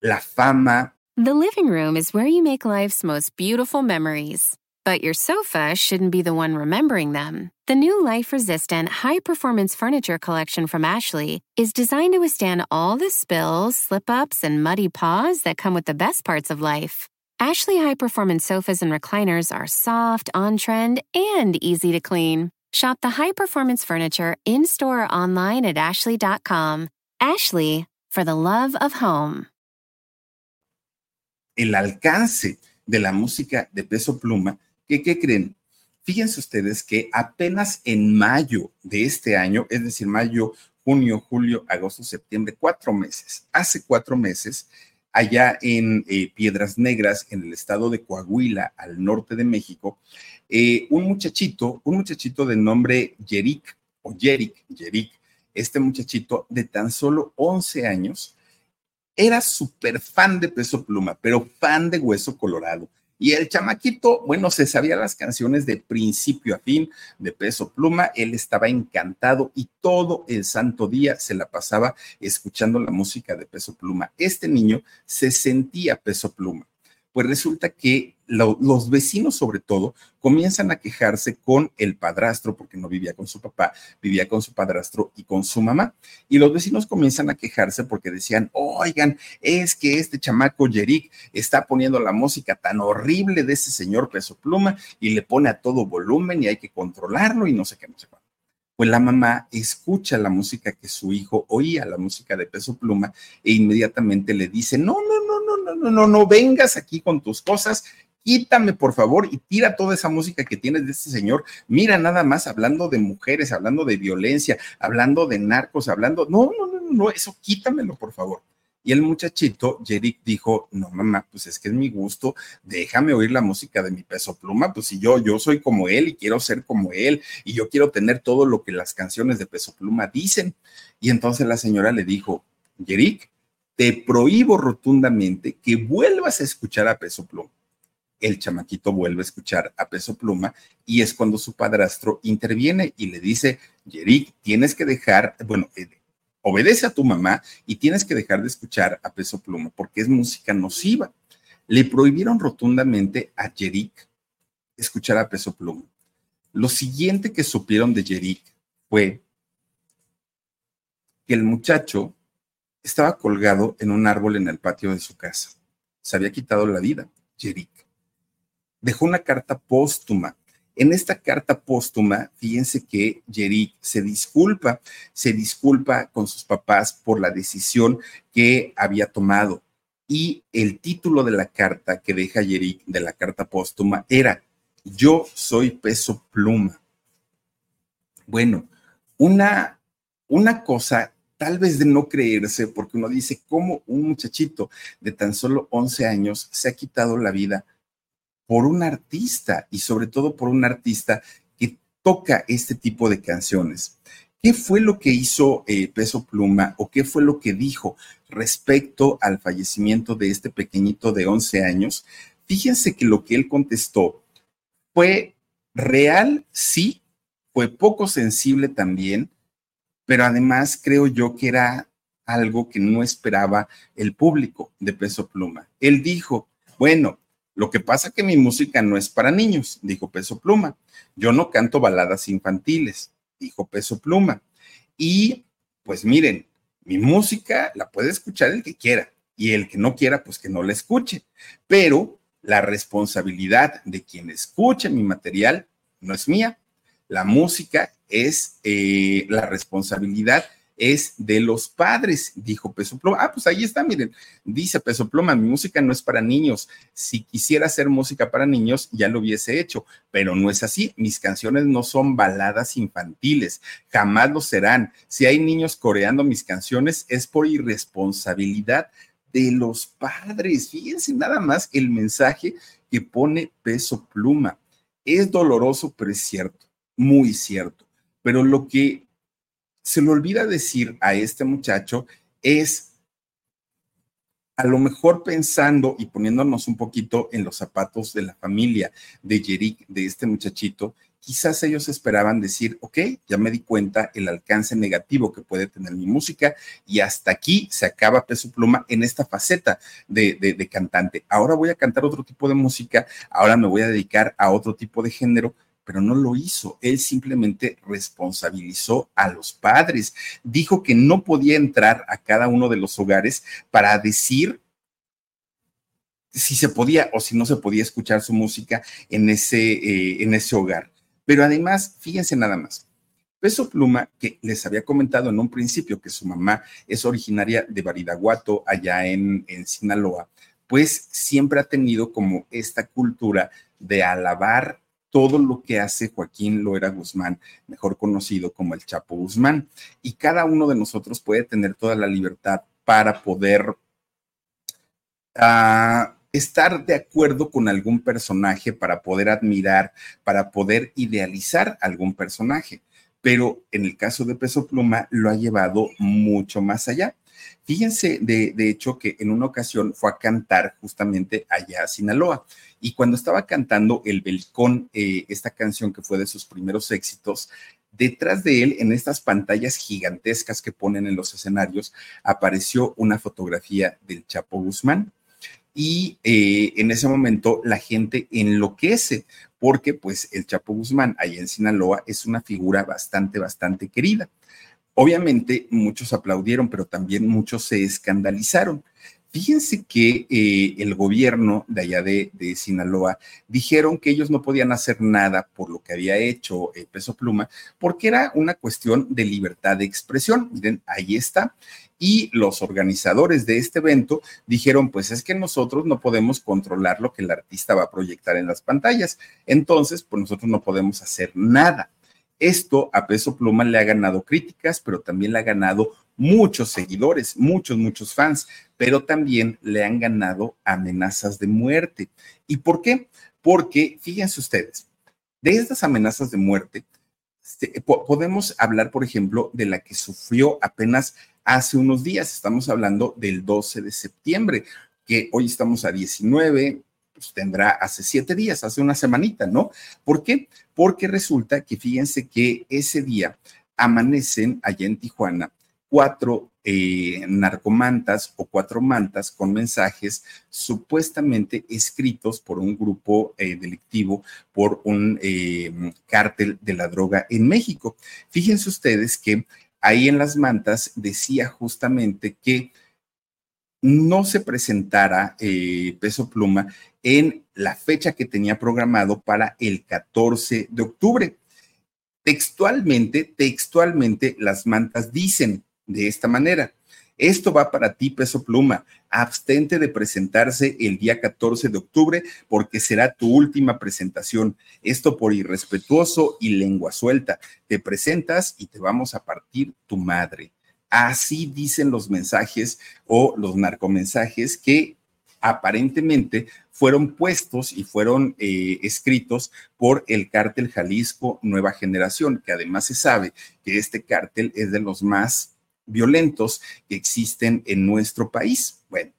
la fama. The living room is where you make life's most beautiful memories. But your sofa shouldn't be the one remembering them. The new life resistant, high performance furniture collection from Ashley is designed to withstand all the spills, slip ups, and muddy paws that come with the best parts of life. Ashley high performance sofas and recliners are soft, on trend, and easy to clean. Shop the high performance furniture in store or online at ashley.com. Ashley, for the love of home. El alcance de la música de peso pluma, ¿qué creen? Fíjense ustedes que apenas en mayo de este año, es decir, mayo, junio, julio, agosto, septiembre, cuatro meses, hace cuatro meses, allá en eh, Piedras Negras, en el estado de Coahuila, al norte de México, eh, un muchachito, un muchachito de nombre Yerik, o Yerik, Yerik, este muchachito de tan solo 11 años, era súper fan de Peso Pluma, pero fan de Hueso Colorado. Y el chamaquito, bueno, se sabía las canciones de principio a fin de Peso Pluma, él estaba encantado y todo el santo día se la pasaba escuchando la música de Peso Pluma. Este niño se sentía Peso Pluma. Pues resulta que los vecinos sobre todo comienzan a quejarse con el padrastro, porque no vivía con su papá, vivía con su padrastro y con su mamá. Y los vecinos comienzan a quejarse porque decían, oigan, es que este chamaco Yerik está poniendo la música tan horrible de ese señor Peso Pluma y le pone a todo volumen y hay que controlarlo y no sé qué, no sé cuánto pues la mamá escucha la música que su hijo oía, la música de peso pluma, e inmediatamente le dice, no, no, no, no, no, no, no, no vengas aquí con tus cosas, quítame por favor y tira toda esa música que tienes de este señor. Mira nada más hablando de mujeres, hablando de violencia, hablando de narcos, hablando, no, no, no, no, eso quítamelo por favor. Y el muchachito, Jerick, dijo, no, mamá, pues es que es mi gusto, déjame oír la música de mi peso pluma, pues si yo, yo soy como él y quiero ser como él y yo quiero tener todo lo que las canciones de peso pluma dicen. Y entonces la señora le dijo, Jerick, te prohíbo rotundamente que vuelvas a escuchar a peso pluma. El chamaquito vuelve a escuchar a peso pluma y es cuando su padrastro interviene y le dice, Jerick, tienes que dejar, bueno, eh, obedece a tu mamá y tienes que dejar de escuchar a Peso Pluma porque es música nociva. Le prohibieron rotundamente a Yerik escuchar a Peso Pluma. Lo siguiente que supieron de Yerik fue que el muchacho estaba colgado en un árbol en el patio de su casa. Se había quitado la vida, Yerik. Dejó una carta póstuma en esta carta póstuma, fíjense que Yerik se disculpa, se disculpa con sus papás por la decisión que había tomado. Y el título de la carta que deja Yerik de la carta póstuma era Yo soy peso pluma. Bueno, una, una cosa tal vez de no creerse, porque uno dice, ¿cómo un muchachito de tan solo 11 años se ha quitado la vida por un artista y sobre todo por un artista que toca este tipo de canciones. ¿Qué fue lo que hizo eh, Peso Pluma o qué fue lo que dijo respecto al fallecimiento de este pequeñito de 11 años? Fíjense que lo que él contestó fue real, sí, fue poco sensible también, pero además creo yo que era algo que no esperaba el público de Peso Pluma. Él dijo, bueno, lo que pasa que mi música no es para niños, dijo Peso Pluma. Yo no canto baladas infantiles, dijo Peso Pluma. Y pues miren, mi música la puede escuchar el que quiera y el que no quiera, pues que no la escuche. Pero la responsabilidad de quien escuche mi material no es mía. La música es eh, la responsabilidad es de los padres, dijo Peso Pluma. Ah, pues ahí está, miren, dice Peso Pluma, mi música no es para niños. Si quisiera hacer música para niños, ya lo hubiese hecho, pero no es así. Mis canciones no son baladas infantiles, jamás lo serán. Si hay niños coreando mis canciones, es por irresponsabilidad de los padres. Fíjense nada más el mensaje que pone Peso Pluma. Es doloroso, pero es cierto, muy cierto. Pero lo que se le olvida decir a este muchacho es, a lo mejor pensando y poniéndonos un poquito en los zapatos de la familia de Yerik, de este muchachito, quizás ellos esperaban decir, ok, ya me di cuenta el alcance negativo que puede tener mi música y hasta aquí se acaba Peso Pluma en esta faceta de, de, cantante. Ahora voy a cantar otro tipo de música, ahora me voy a dedicar a otro tipo de género, pero no lo hizo. Él simplemente responsabilizó a los padres. Dijo que no podía entrar a cada uno de los hogares para decir si se podía o si no se podía escuchar su música en ese, eh, en ese hogar. Pero además, fíjense nada más. Peso Pluma, que les había comentado en un principio que su mamá es originaria de Baridaguato, allá en, en Sinaloa, pues siempre ha tenido como esta cultura de alabar todo lo que hace Joaquín Loera Guzmán, mejor conocido como el Chapo Guzmán. Y cada uno de nosotros puede tener toda la libertad para poder uh, estar de acuerdo con algún personaje, para poder admirar, para poder idealizar algún personaje. Pero en el caso de Peso Pluma lo ha llevado mucho más allá. Fíjense, de, de, hecho, que en una ocasión fue a cantar justamente allá a Sinaloa. Y cuando estaba cantando El Belcón, eh, esta canción que fue de sus primeros éxitos, detrás de él, en estas pantallas gigantescas que ponen en los escenarios, apareció una fotografía del Chapo Guzmán. Y eh, en ese momento la gente enloquece porque pues el Chapo Guzmán ahí en Sinaloa es una figura bastante, bastante querida. Obviamente muchos aplaudieron, pero también muchos se escandalizaron. Fíjense que eh, el gobierno de allá de, Sinaloa dijeron que ellos no podían hacer nada por lo que había hecho el Peso Pluma, porque era una cuestión de libertad de expresión. Miren, ahí está. Y los organizadores de este evento dijeron, pues es que nosotros no podemos controlar lo que el artista va a proyectar en las pantallas. Entonces, pues nosotros no podemos hacer nada. Esto a Peso Pluma le ha ganado críticas, pero también le ha ganado muchos seguidores, muchos, muchos fans, pero también le han ganado amenazas de muerte. ¿Y por qué? Porque, fíjense ustedes, de estas amenazas de muerte, podemos hablar, por ejemplo, de la que sufrió apenas hace unos días. Estamos hablando del 12 de septiembre, que hoy estamos a 19, pues, tendrá hace siete días, hace una semanita, ¿no? ¿Por qué? Porque resulta que fíjense que ese día amanecen allá en Tijuana cuatro eh, narcomantas o cuatro mantas con mensajes supuestamente escritos por un grupo eh, delictivo, por un eh, cártel de la droga en México. Fíjense ustedes que ahí en las mantas decía justamente que no se presentara Peso Pluma en la fecha que tenía programado para el 14 de octubre. Textualmente, textualmente, las mantas dicen de esta manera. Esto va para ti, peso pluma. Abstente de presentarse el día 14 de octubre porque será tu última presentación. Esto por irrespetuoso y lengua suelta. Te presentas y te vamos a partir tu madre. Así dicen los mensajes o los narcomensajes que aparentemente fueron puestos y fueron eh, escritos por el cártel Jalisco Nueva Generación, que además se sabe que este cártel es de los más violentos que existen en nuestro país. Bueno,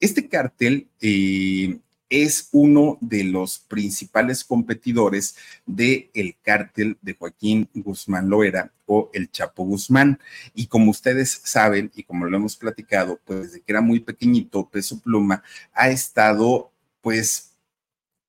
este cártel eh, es uno de los principales competidores del el cártel de Joaquín Guzmán Loera o el Chapo Guzmán. Y como ustedes saben y como lo hemos platicado, pues desde que era muy pequeñito, Peso Pluma ha estado pues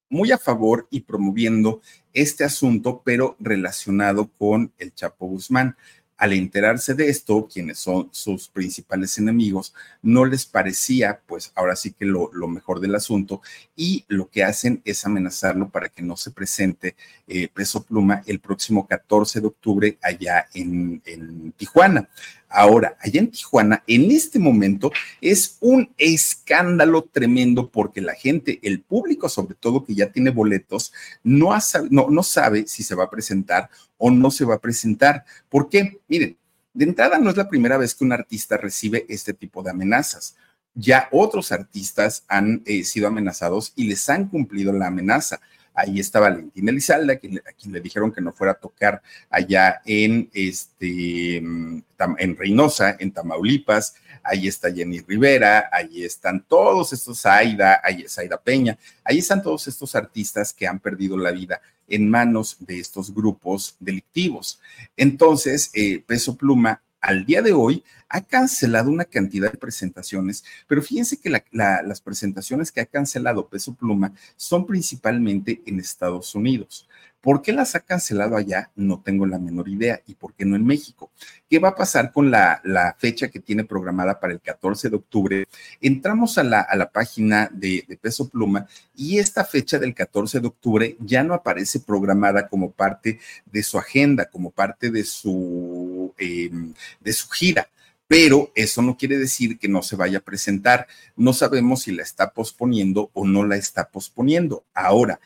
muy a favor y promoviendo este asunto, pero relacionado con el Chapo Guzmán. Al enterarse de esto, quienes son sus principales enemigos, no les parecía, pues ahora sí que lo, mejor del asunto, y lo que hacen es amenazarlo para que no se presente eh, Peso Pluma el próximo 14 de octubre allá en, en Tijuana. Ahora, allá en Tijuana, en este momento, es un escándalo tremendo porque la gente, el público sobre todo que ya tiene boletos, no, no, no sabe si se va a presentar o no se va a presentar. ¿Por qué? Miren, de entrada no es la primera vez que un artista recibe este tipo de amenazas. Ya otros artistas han eh, sido amenazados y les han cumplido la amenaza. Ahí está Valentín Elizalde, a quien, le dijeron que no fuera a tocar allá en, este, mm, en Reynosa, en Tamaulipas. Ahí está Jenny Rivera, ahí están todos estos, Aida, ahí es Aida Peña, ahí están todos estos artistas que han perdido la vida en manos de estos grupos delictivos. Entonces, eh, Peso Pluma al día de hoy ha cancelado una cantidad de presentaciones, pero fíjense que las presentaciones que ha cancelado Peso Pluma son principalmente en Estados Unidos. ¿Por qué las ha cancelado allá? No tengo la menor idea. ¿Y por qué no en México? ¿Qué va a pasar con la, fecha que tiene programada para el 14 de octubre? Entramos a la, página de, Peso Pluma y esta fecha del 14 de octubre ya no aparece programada como parte de su agenda, como parte de su, em, de su gira pero eso no quiere decir que no se vaya a presentar. No sabemos si la está posponiendo o no la está posponiendo. Ahora,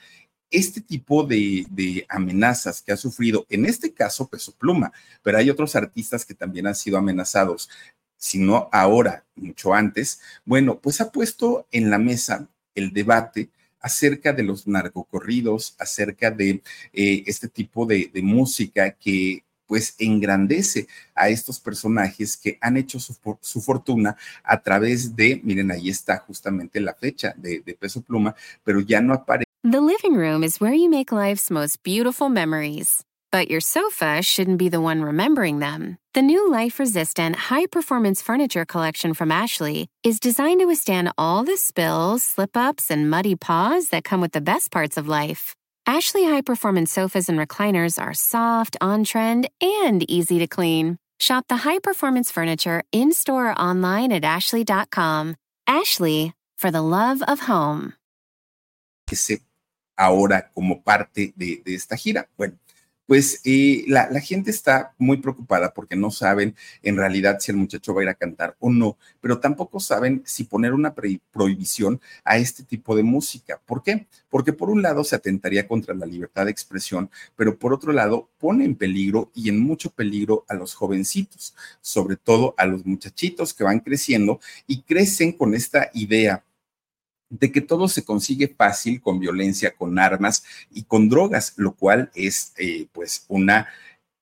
este tipo de, amenazas que ha sufrido, en este caso Peso Pluma, pero hay otros artistas que también han sido amenazados, si no ahora, mucho antes, bueno, pues ha puesto en la mesa el debate acerca de los narcocorridos, acerca de eh, este tipo de música que pues engrandece a estos personajes que han hecho su, fortuna a través de, miren, ahí está justamente la fecha de, de Peso Pluma, pero ya no aparece. The living room is where you make life's most beautiful memories. But your sofa shouldn't be the one remembering them. The new life resistant, high performance furniture collection from Ashley is designed to withstand all the spills, slip ups, and muddy paws that come with the best parts of life. Ashley high performance sofas and recliners are soft, on trend, and easy to clean. Shop the high performance furniture in store or online at ashley.com. Ashley, for the love of home. Ahora, como parte de, de esta gira. Bueno, pues eh, la, gente está muy preocupada porque no saben en realidad si el muchacho va a ir a cantar o no, pero tampoco saben si poner una prohibición a este tipo de música. ¿Por qué? Porque por un lado se atentaría contra la libertad de expresión, pero por otro lado pone en peligro y en mucho peligro a los jovencitos, sobre todo a los muchachitos que van creciendo y crecen con esta idea de que todo se consigue fácil con violencia, con armas y con drogas, lo cual es eh, pues una,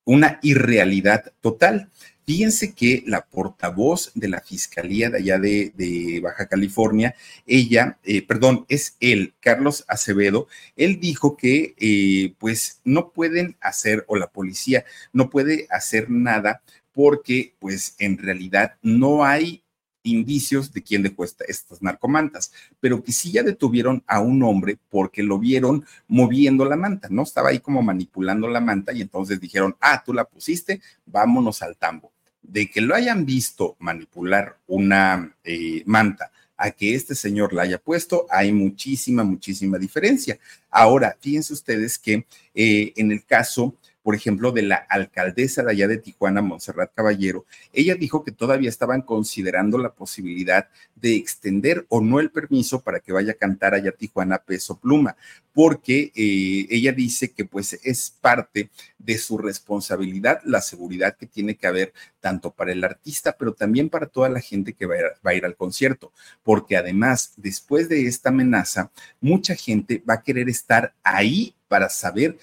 una irrealidad total. Fíjense que la portavoz de la Fiscalía de allá de, Baja California, ella, eh, perdón, es él, Carlos Acevedo, él dijo que eh, pues no pueden hacer, o la policía no puede hacer nada porque pues en realidad no hay indicios de quién dejó estas narcomantas, pero que sí ya detuvieron a un hombre porque lo vieron moviendo la manta, ¿no? Estaba ahí como manipulando la manta y entonces dijeron, ah, tú la pusiste, vámonos al tambo. De que lo hayan visto manipular una eh, manta a que este señor la haya puesto, hay muchísima, muchísima diferencia. Ahora, fíjense ustedes que eh, en el caso por ejemplo, de la alcaldesa de allá de Tijuana, Montserrat Caballero, ella dijo que todavía estaban considerando la posibilidad de extender o no el permiso para que vaya a cantar allá a Tijuana peso pluma, porque eh, ella dice que pues es parte de su responsabilidad la seguridad que tiene que haber tanto para el artista, pero también para toda la gente que va a ir al concierto, porque además, después de esta amenaza, mucha gente va a querer estar ahí para saber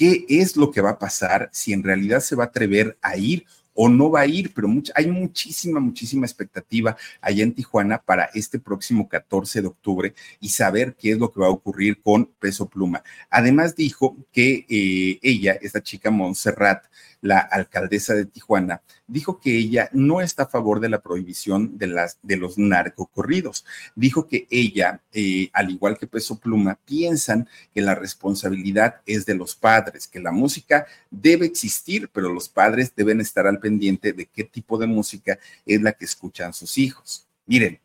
qué es lo que va a pasar, si en realidad se va a atrever a ir o no va a ir, pero hay muchísima, muchísima expectativa allá en Tijuana para este próximo 14 de octubre y saber qué es lo que va a ocurrir con Peso Pluma. Además dijo que eh, ella, esta chica Montserrat, la alcaldesa de Tijuana, dijo que ella no está a favor de la prohibición de, las, de los narcocorridos. Dijo que ella, eh, al igual que Peso Pluma, piensan que la responsabilidad es de los padres, que la música debe existir, pero los padres deben estar al pendiente de qué tipo de música es la que escuchan sus hijos. Miren,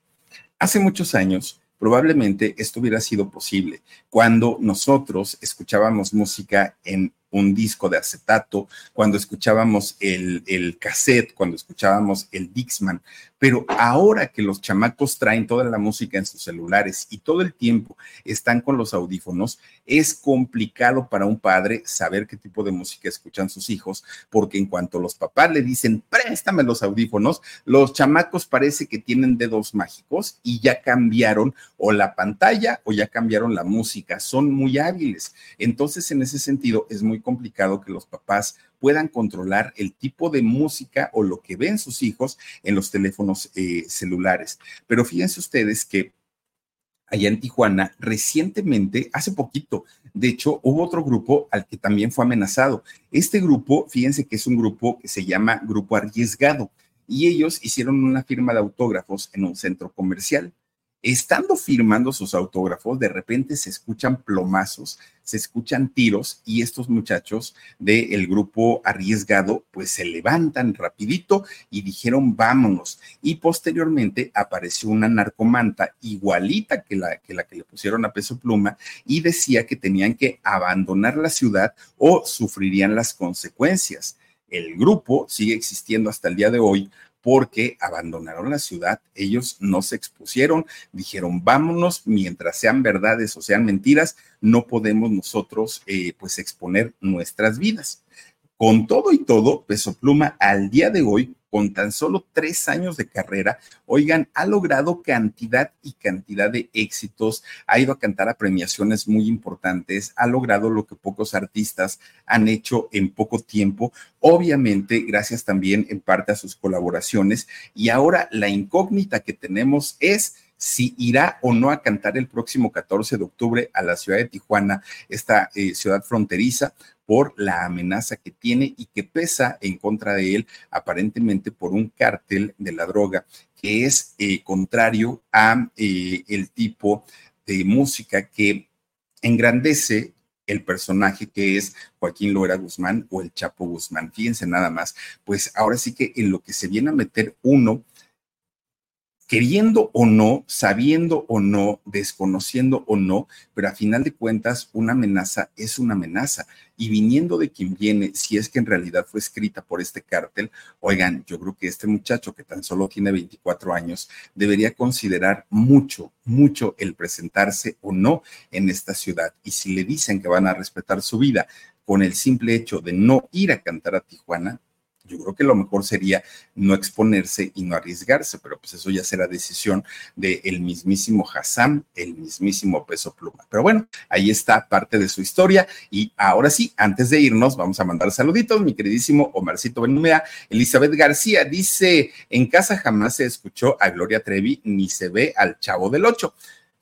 hace muchos años, probablemente esto hubiera sido posible cuando nosotros escuchábamos música en un disco de acetato, cuando escuchábamos el, el cassette, cuando escuchábamos el Dixman. Pero ahora que los chamacos traen toda la música en sus celulares y todo el tiempo están con los audífonos, es complicado para un padre saber qué tipo de música escuchan sus hijos, porque en cuanto los papás le dicen, préstame los audífonos, los chamacos parece que tienen dedos mágicos y ya cambiaron o la pantalla o ya cambiaron la música, son muy hábiles. Entonces, en ese sentido, es muy complicado que los papás puedan controlar el tipo de música o lo que ven sus hijos en los teléfonos eh, celulares. Pero fíjense ustedes que allá en Tijuana, recientemente, hace poquito, de hecho, hubo otro grupo al que también fue amenazado. Este grupo, fíjense que es un grupo que se llama Grupo Arriesgado y ellos hicieron una firma de autógrafos en un centro comercial. Estando firmando sus autógrafos, de repente se escuchan plomazos, se escuchan tiros y estos muchachos del grupo arriesgado pues se levantan rapidito y dijeron vámonos. Y posteriormente apareció una narcomanta igualita que la que, la que le pusieron a peso pluma y decía que tenían que abandonar la ciudad o sufrirían las consecuencias. El grupo sigue existiendo hasta el día de hoy porque abandonaron la ciudad. Ellos no se expusieron, dijeron, vámonos, mientras sean verdades o sean mentiras, no podemos nosotros eh, pues exponer nuestras vidas. Con todo y todo, Peso Pluma al día de hoy, con tan solo tres años de carrera, oigan, ha logrado cantidad y cantidad de éxitos, ha ido a cantar a premiaciones muy importantes, ha logrado lo que pocos artistas han hecho en poco tiempo, obviamente gracias también en parte a sus colaboraciones. Y ahora la incógnita que tenemos es si irá o no a cantar el próximo 14 de octubre a la ciudad de Tijuana, esta eh, ciudad fronteriza, por la amenaza que tiene y que pesa en contra de él, aparentemente por un cártel de la droga que es eh, contrario a eh, el tipo de música que engrandece el personaje que es Joaquín Loera Guzmán o el Chapo Guzmán. Fíjense nada más, pues ahora sí que en lo que se viene a meter uno queriendo o no, sabiendo o no, desconociendo o no, pero a final de cuentas una amenaza es una amenaza. Y viniendo de quien viene, si es que en realidad fue escrita por este cártel, oigan, yo creo que este muchacho que tan solo tiene 24 años debería considerar mucho, mucho el presentarse o no en esta ciudad. Y si le dicen que van a respetar su vida con el simple hecho de no ir a cantar a Tijuana, yo creo que lo mejor sería no exponerse y no arriesgarse, pero pues eso ya será decisión del mismísimo Hassan, el mismísimo peso pluma. Pero bueno, ahí está parte de su historia. Y ahora sí, antes de irnos, vamos a mandar saluditos. Mi queridísimo Omarcito Benumea, Elizabeth García dice: En casa jamás se escuchó a Gloria Trevi ni se ve al chavo del Ocho.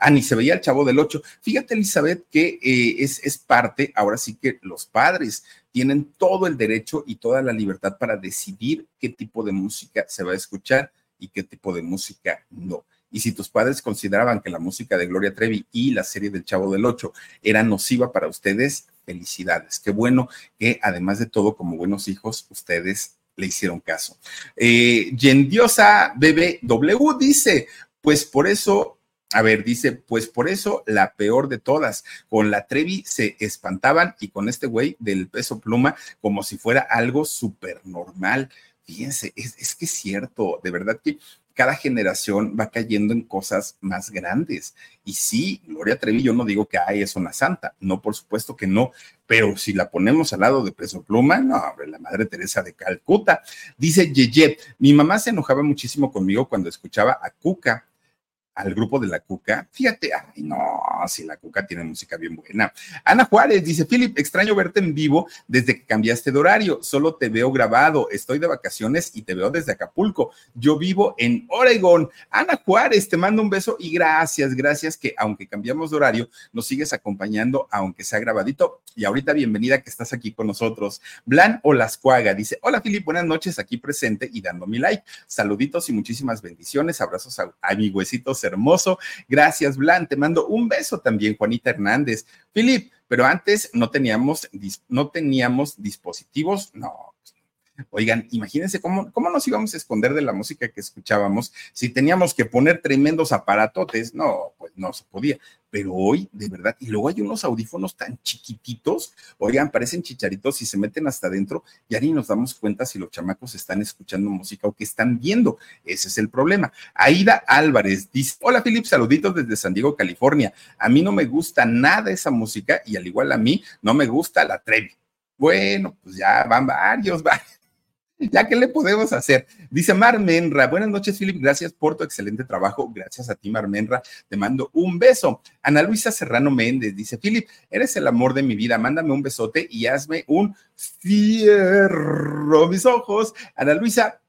Ah, ni se veía el chavo del Ocho. Fíjate, Elizabeth, que eh, es, es parte, ahora sí que los padres tienen todo el derecho y toda la libertad para decidir qué tipo de música se va a escuchar y qué tipo de música no. Y si tus padres consideraban que la música de Gloria Trevi y la serie del Chavo del Ocho era nociva para ustedes, felicidades. Qué bueno que además de todo, como buenos hijos, ustedes le hicieron caso. Eh, Yendiosa BBW dice, pues por eso a ver, dice, pues por eso la peor de todas. Con la Trevi se espantaban y con este güey del peso pluma como si fuera algo súper normal. Fíjense, es, que es cierto, de verdad que cada generación va cayendo en cosas más grandes. Y sí, Gloria Trevi, yo no digo que ay, es una santa, no, por supuesto que no, pero si la ponemos al lado de Peso Pluma, no, hombre, la Madre Teresa de Calcuta. Dice Yeye, mi mamá se enojaba muchísimo conmigo cuando escuchaba a Cuca al grupo de la Cuca. Fíjate, ay, no, si la Cuca tiene música bien buena. Ana Juárez dice: Philip, extraño verte en vivo desde que cambiaste de horario. Solo te veo grabado. Estoy de vacaciones y te veo desde Acapulco. Yo vivo en Oregón. Ana Juárez, te mando un beso y gracias, gracias que aunque cambiamos de horario, nos sigues acompañando, aunque sea grabadito. Y ahorita, bienvenida que estás aquí con nosotros. Blan Olascuaga dice: Hola, Philip, buenas noches, aquí presente y dando mi like. Saluditos y muchísimas bendiciones. Abrazos a, a mi huesito hermoso. Gracias, Blan. Te mando un beso también, Juanita Hernández. Filip, pero antes no teníamos, no teníamos dispositivos, no, Oigan, imagínense cómo, cómo nos íbamos a esconder de la música que escuchábamos si teníamos que poner tremendos aparatotes. No, pues no se podía. Pero hoy, de verdad, y luego hay unos audífonos tan chiquititos, oigan, parecen chicharitos y se meten hasta adentro, y ni nos damos cuenta si los chamacos están escuchando música o que están viendo. Ese es el problema. Aida Álvarez dice: Hola, Philip, saluditos desde San Diego, California. A mí no me gusta nada esa música y al igual a mí, no me gusta la Trevi. Bueno, pues ya van varios, varios ya que le podemos hacer. Dice Marmenra, buenas noches, Philip, gracias por tu excelente trabajo. Gracias a ti, Marmenra, te mando un beso. Ana Luisa Serrano Méndez dice, Philip, eres el amor de mi vida, mándame un besote y hazme un cierro mis ojos. Ana Luisa,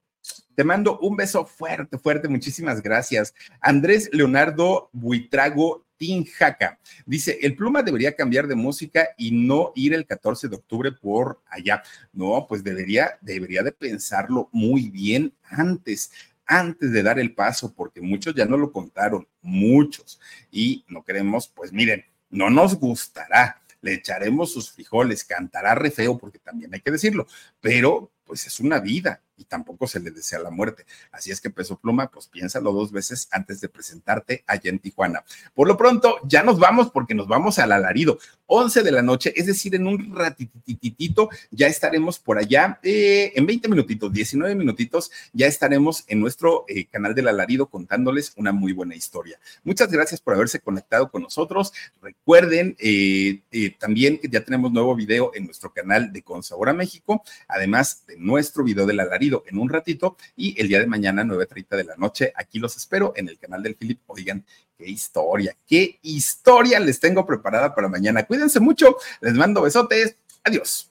te mando un beso fuerte, fuerte. Muchísimas gracias. Andrés Leonardo Buitrago Jaca. Dice, el pluma debería cambiar de música y no ir el 14 de octubre por allá. No, pues debería, debería de pensarlo muy bien antes antes de dar el paso, porque muchos ya no lo contaron, muchos, y no queremos, pues miren, no nos gustará, le echaremos sus frijoles, cantará re feo, porque también hay que decirlo, pero pues es una vida tampoco se le desea la muerte. Así es que Peso Pluma, pues piénsalo dos veces antes de presentarte allá en Tijuana. Por lo pronto, ya nos vamos porque nos vamos al alarido. 11 de la noche, es decir, en un ratititito ya estaremos por allá eh, en 20 minutitos, 19 minutitos, ya estaremos en nuestro eh, canal del alarido contándoles una muy buena historia. Muchas gracias por haberse conectado con nosotros. Recuerden eh, también que ya tenemos nuevo video en nuestro canal de Consabora México, además de nuestro video del alarido en un ratito y el día de mañana, 9.30 de la noche, aquí los espero en el canal del Philip. Oigan, qué historia, qué historia les tengo preparada para mañana. Cuídense mucho, les mando besotes. Adiós.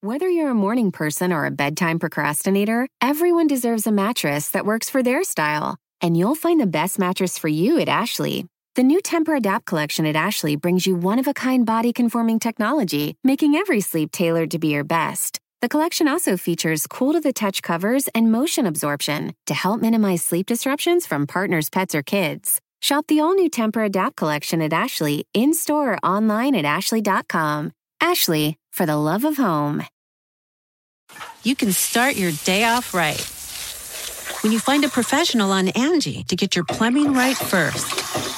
Whether you're a morning person or a bedtime procrastinator, everyone deserves a mattress that works for their style. And you'll find the best mattress for you at Ashley. The new Temper Adapt collection at Ashley brings you one of a kind body conforming technology, making every sleep tailored to be your best. The collection also features cool to the touch covers and motion absorption to help minimize sleep disruptions from partners, pets, or kids. Shop the all new Temper Adapt collection at Ashley in store or online at Ashley.com. Ashley, for the love of home. You can start your day off right when you find a professional on Angie to get your plumbing right first.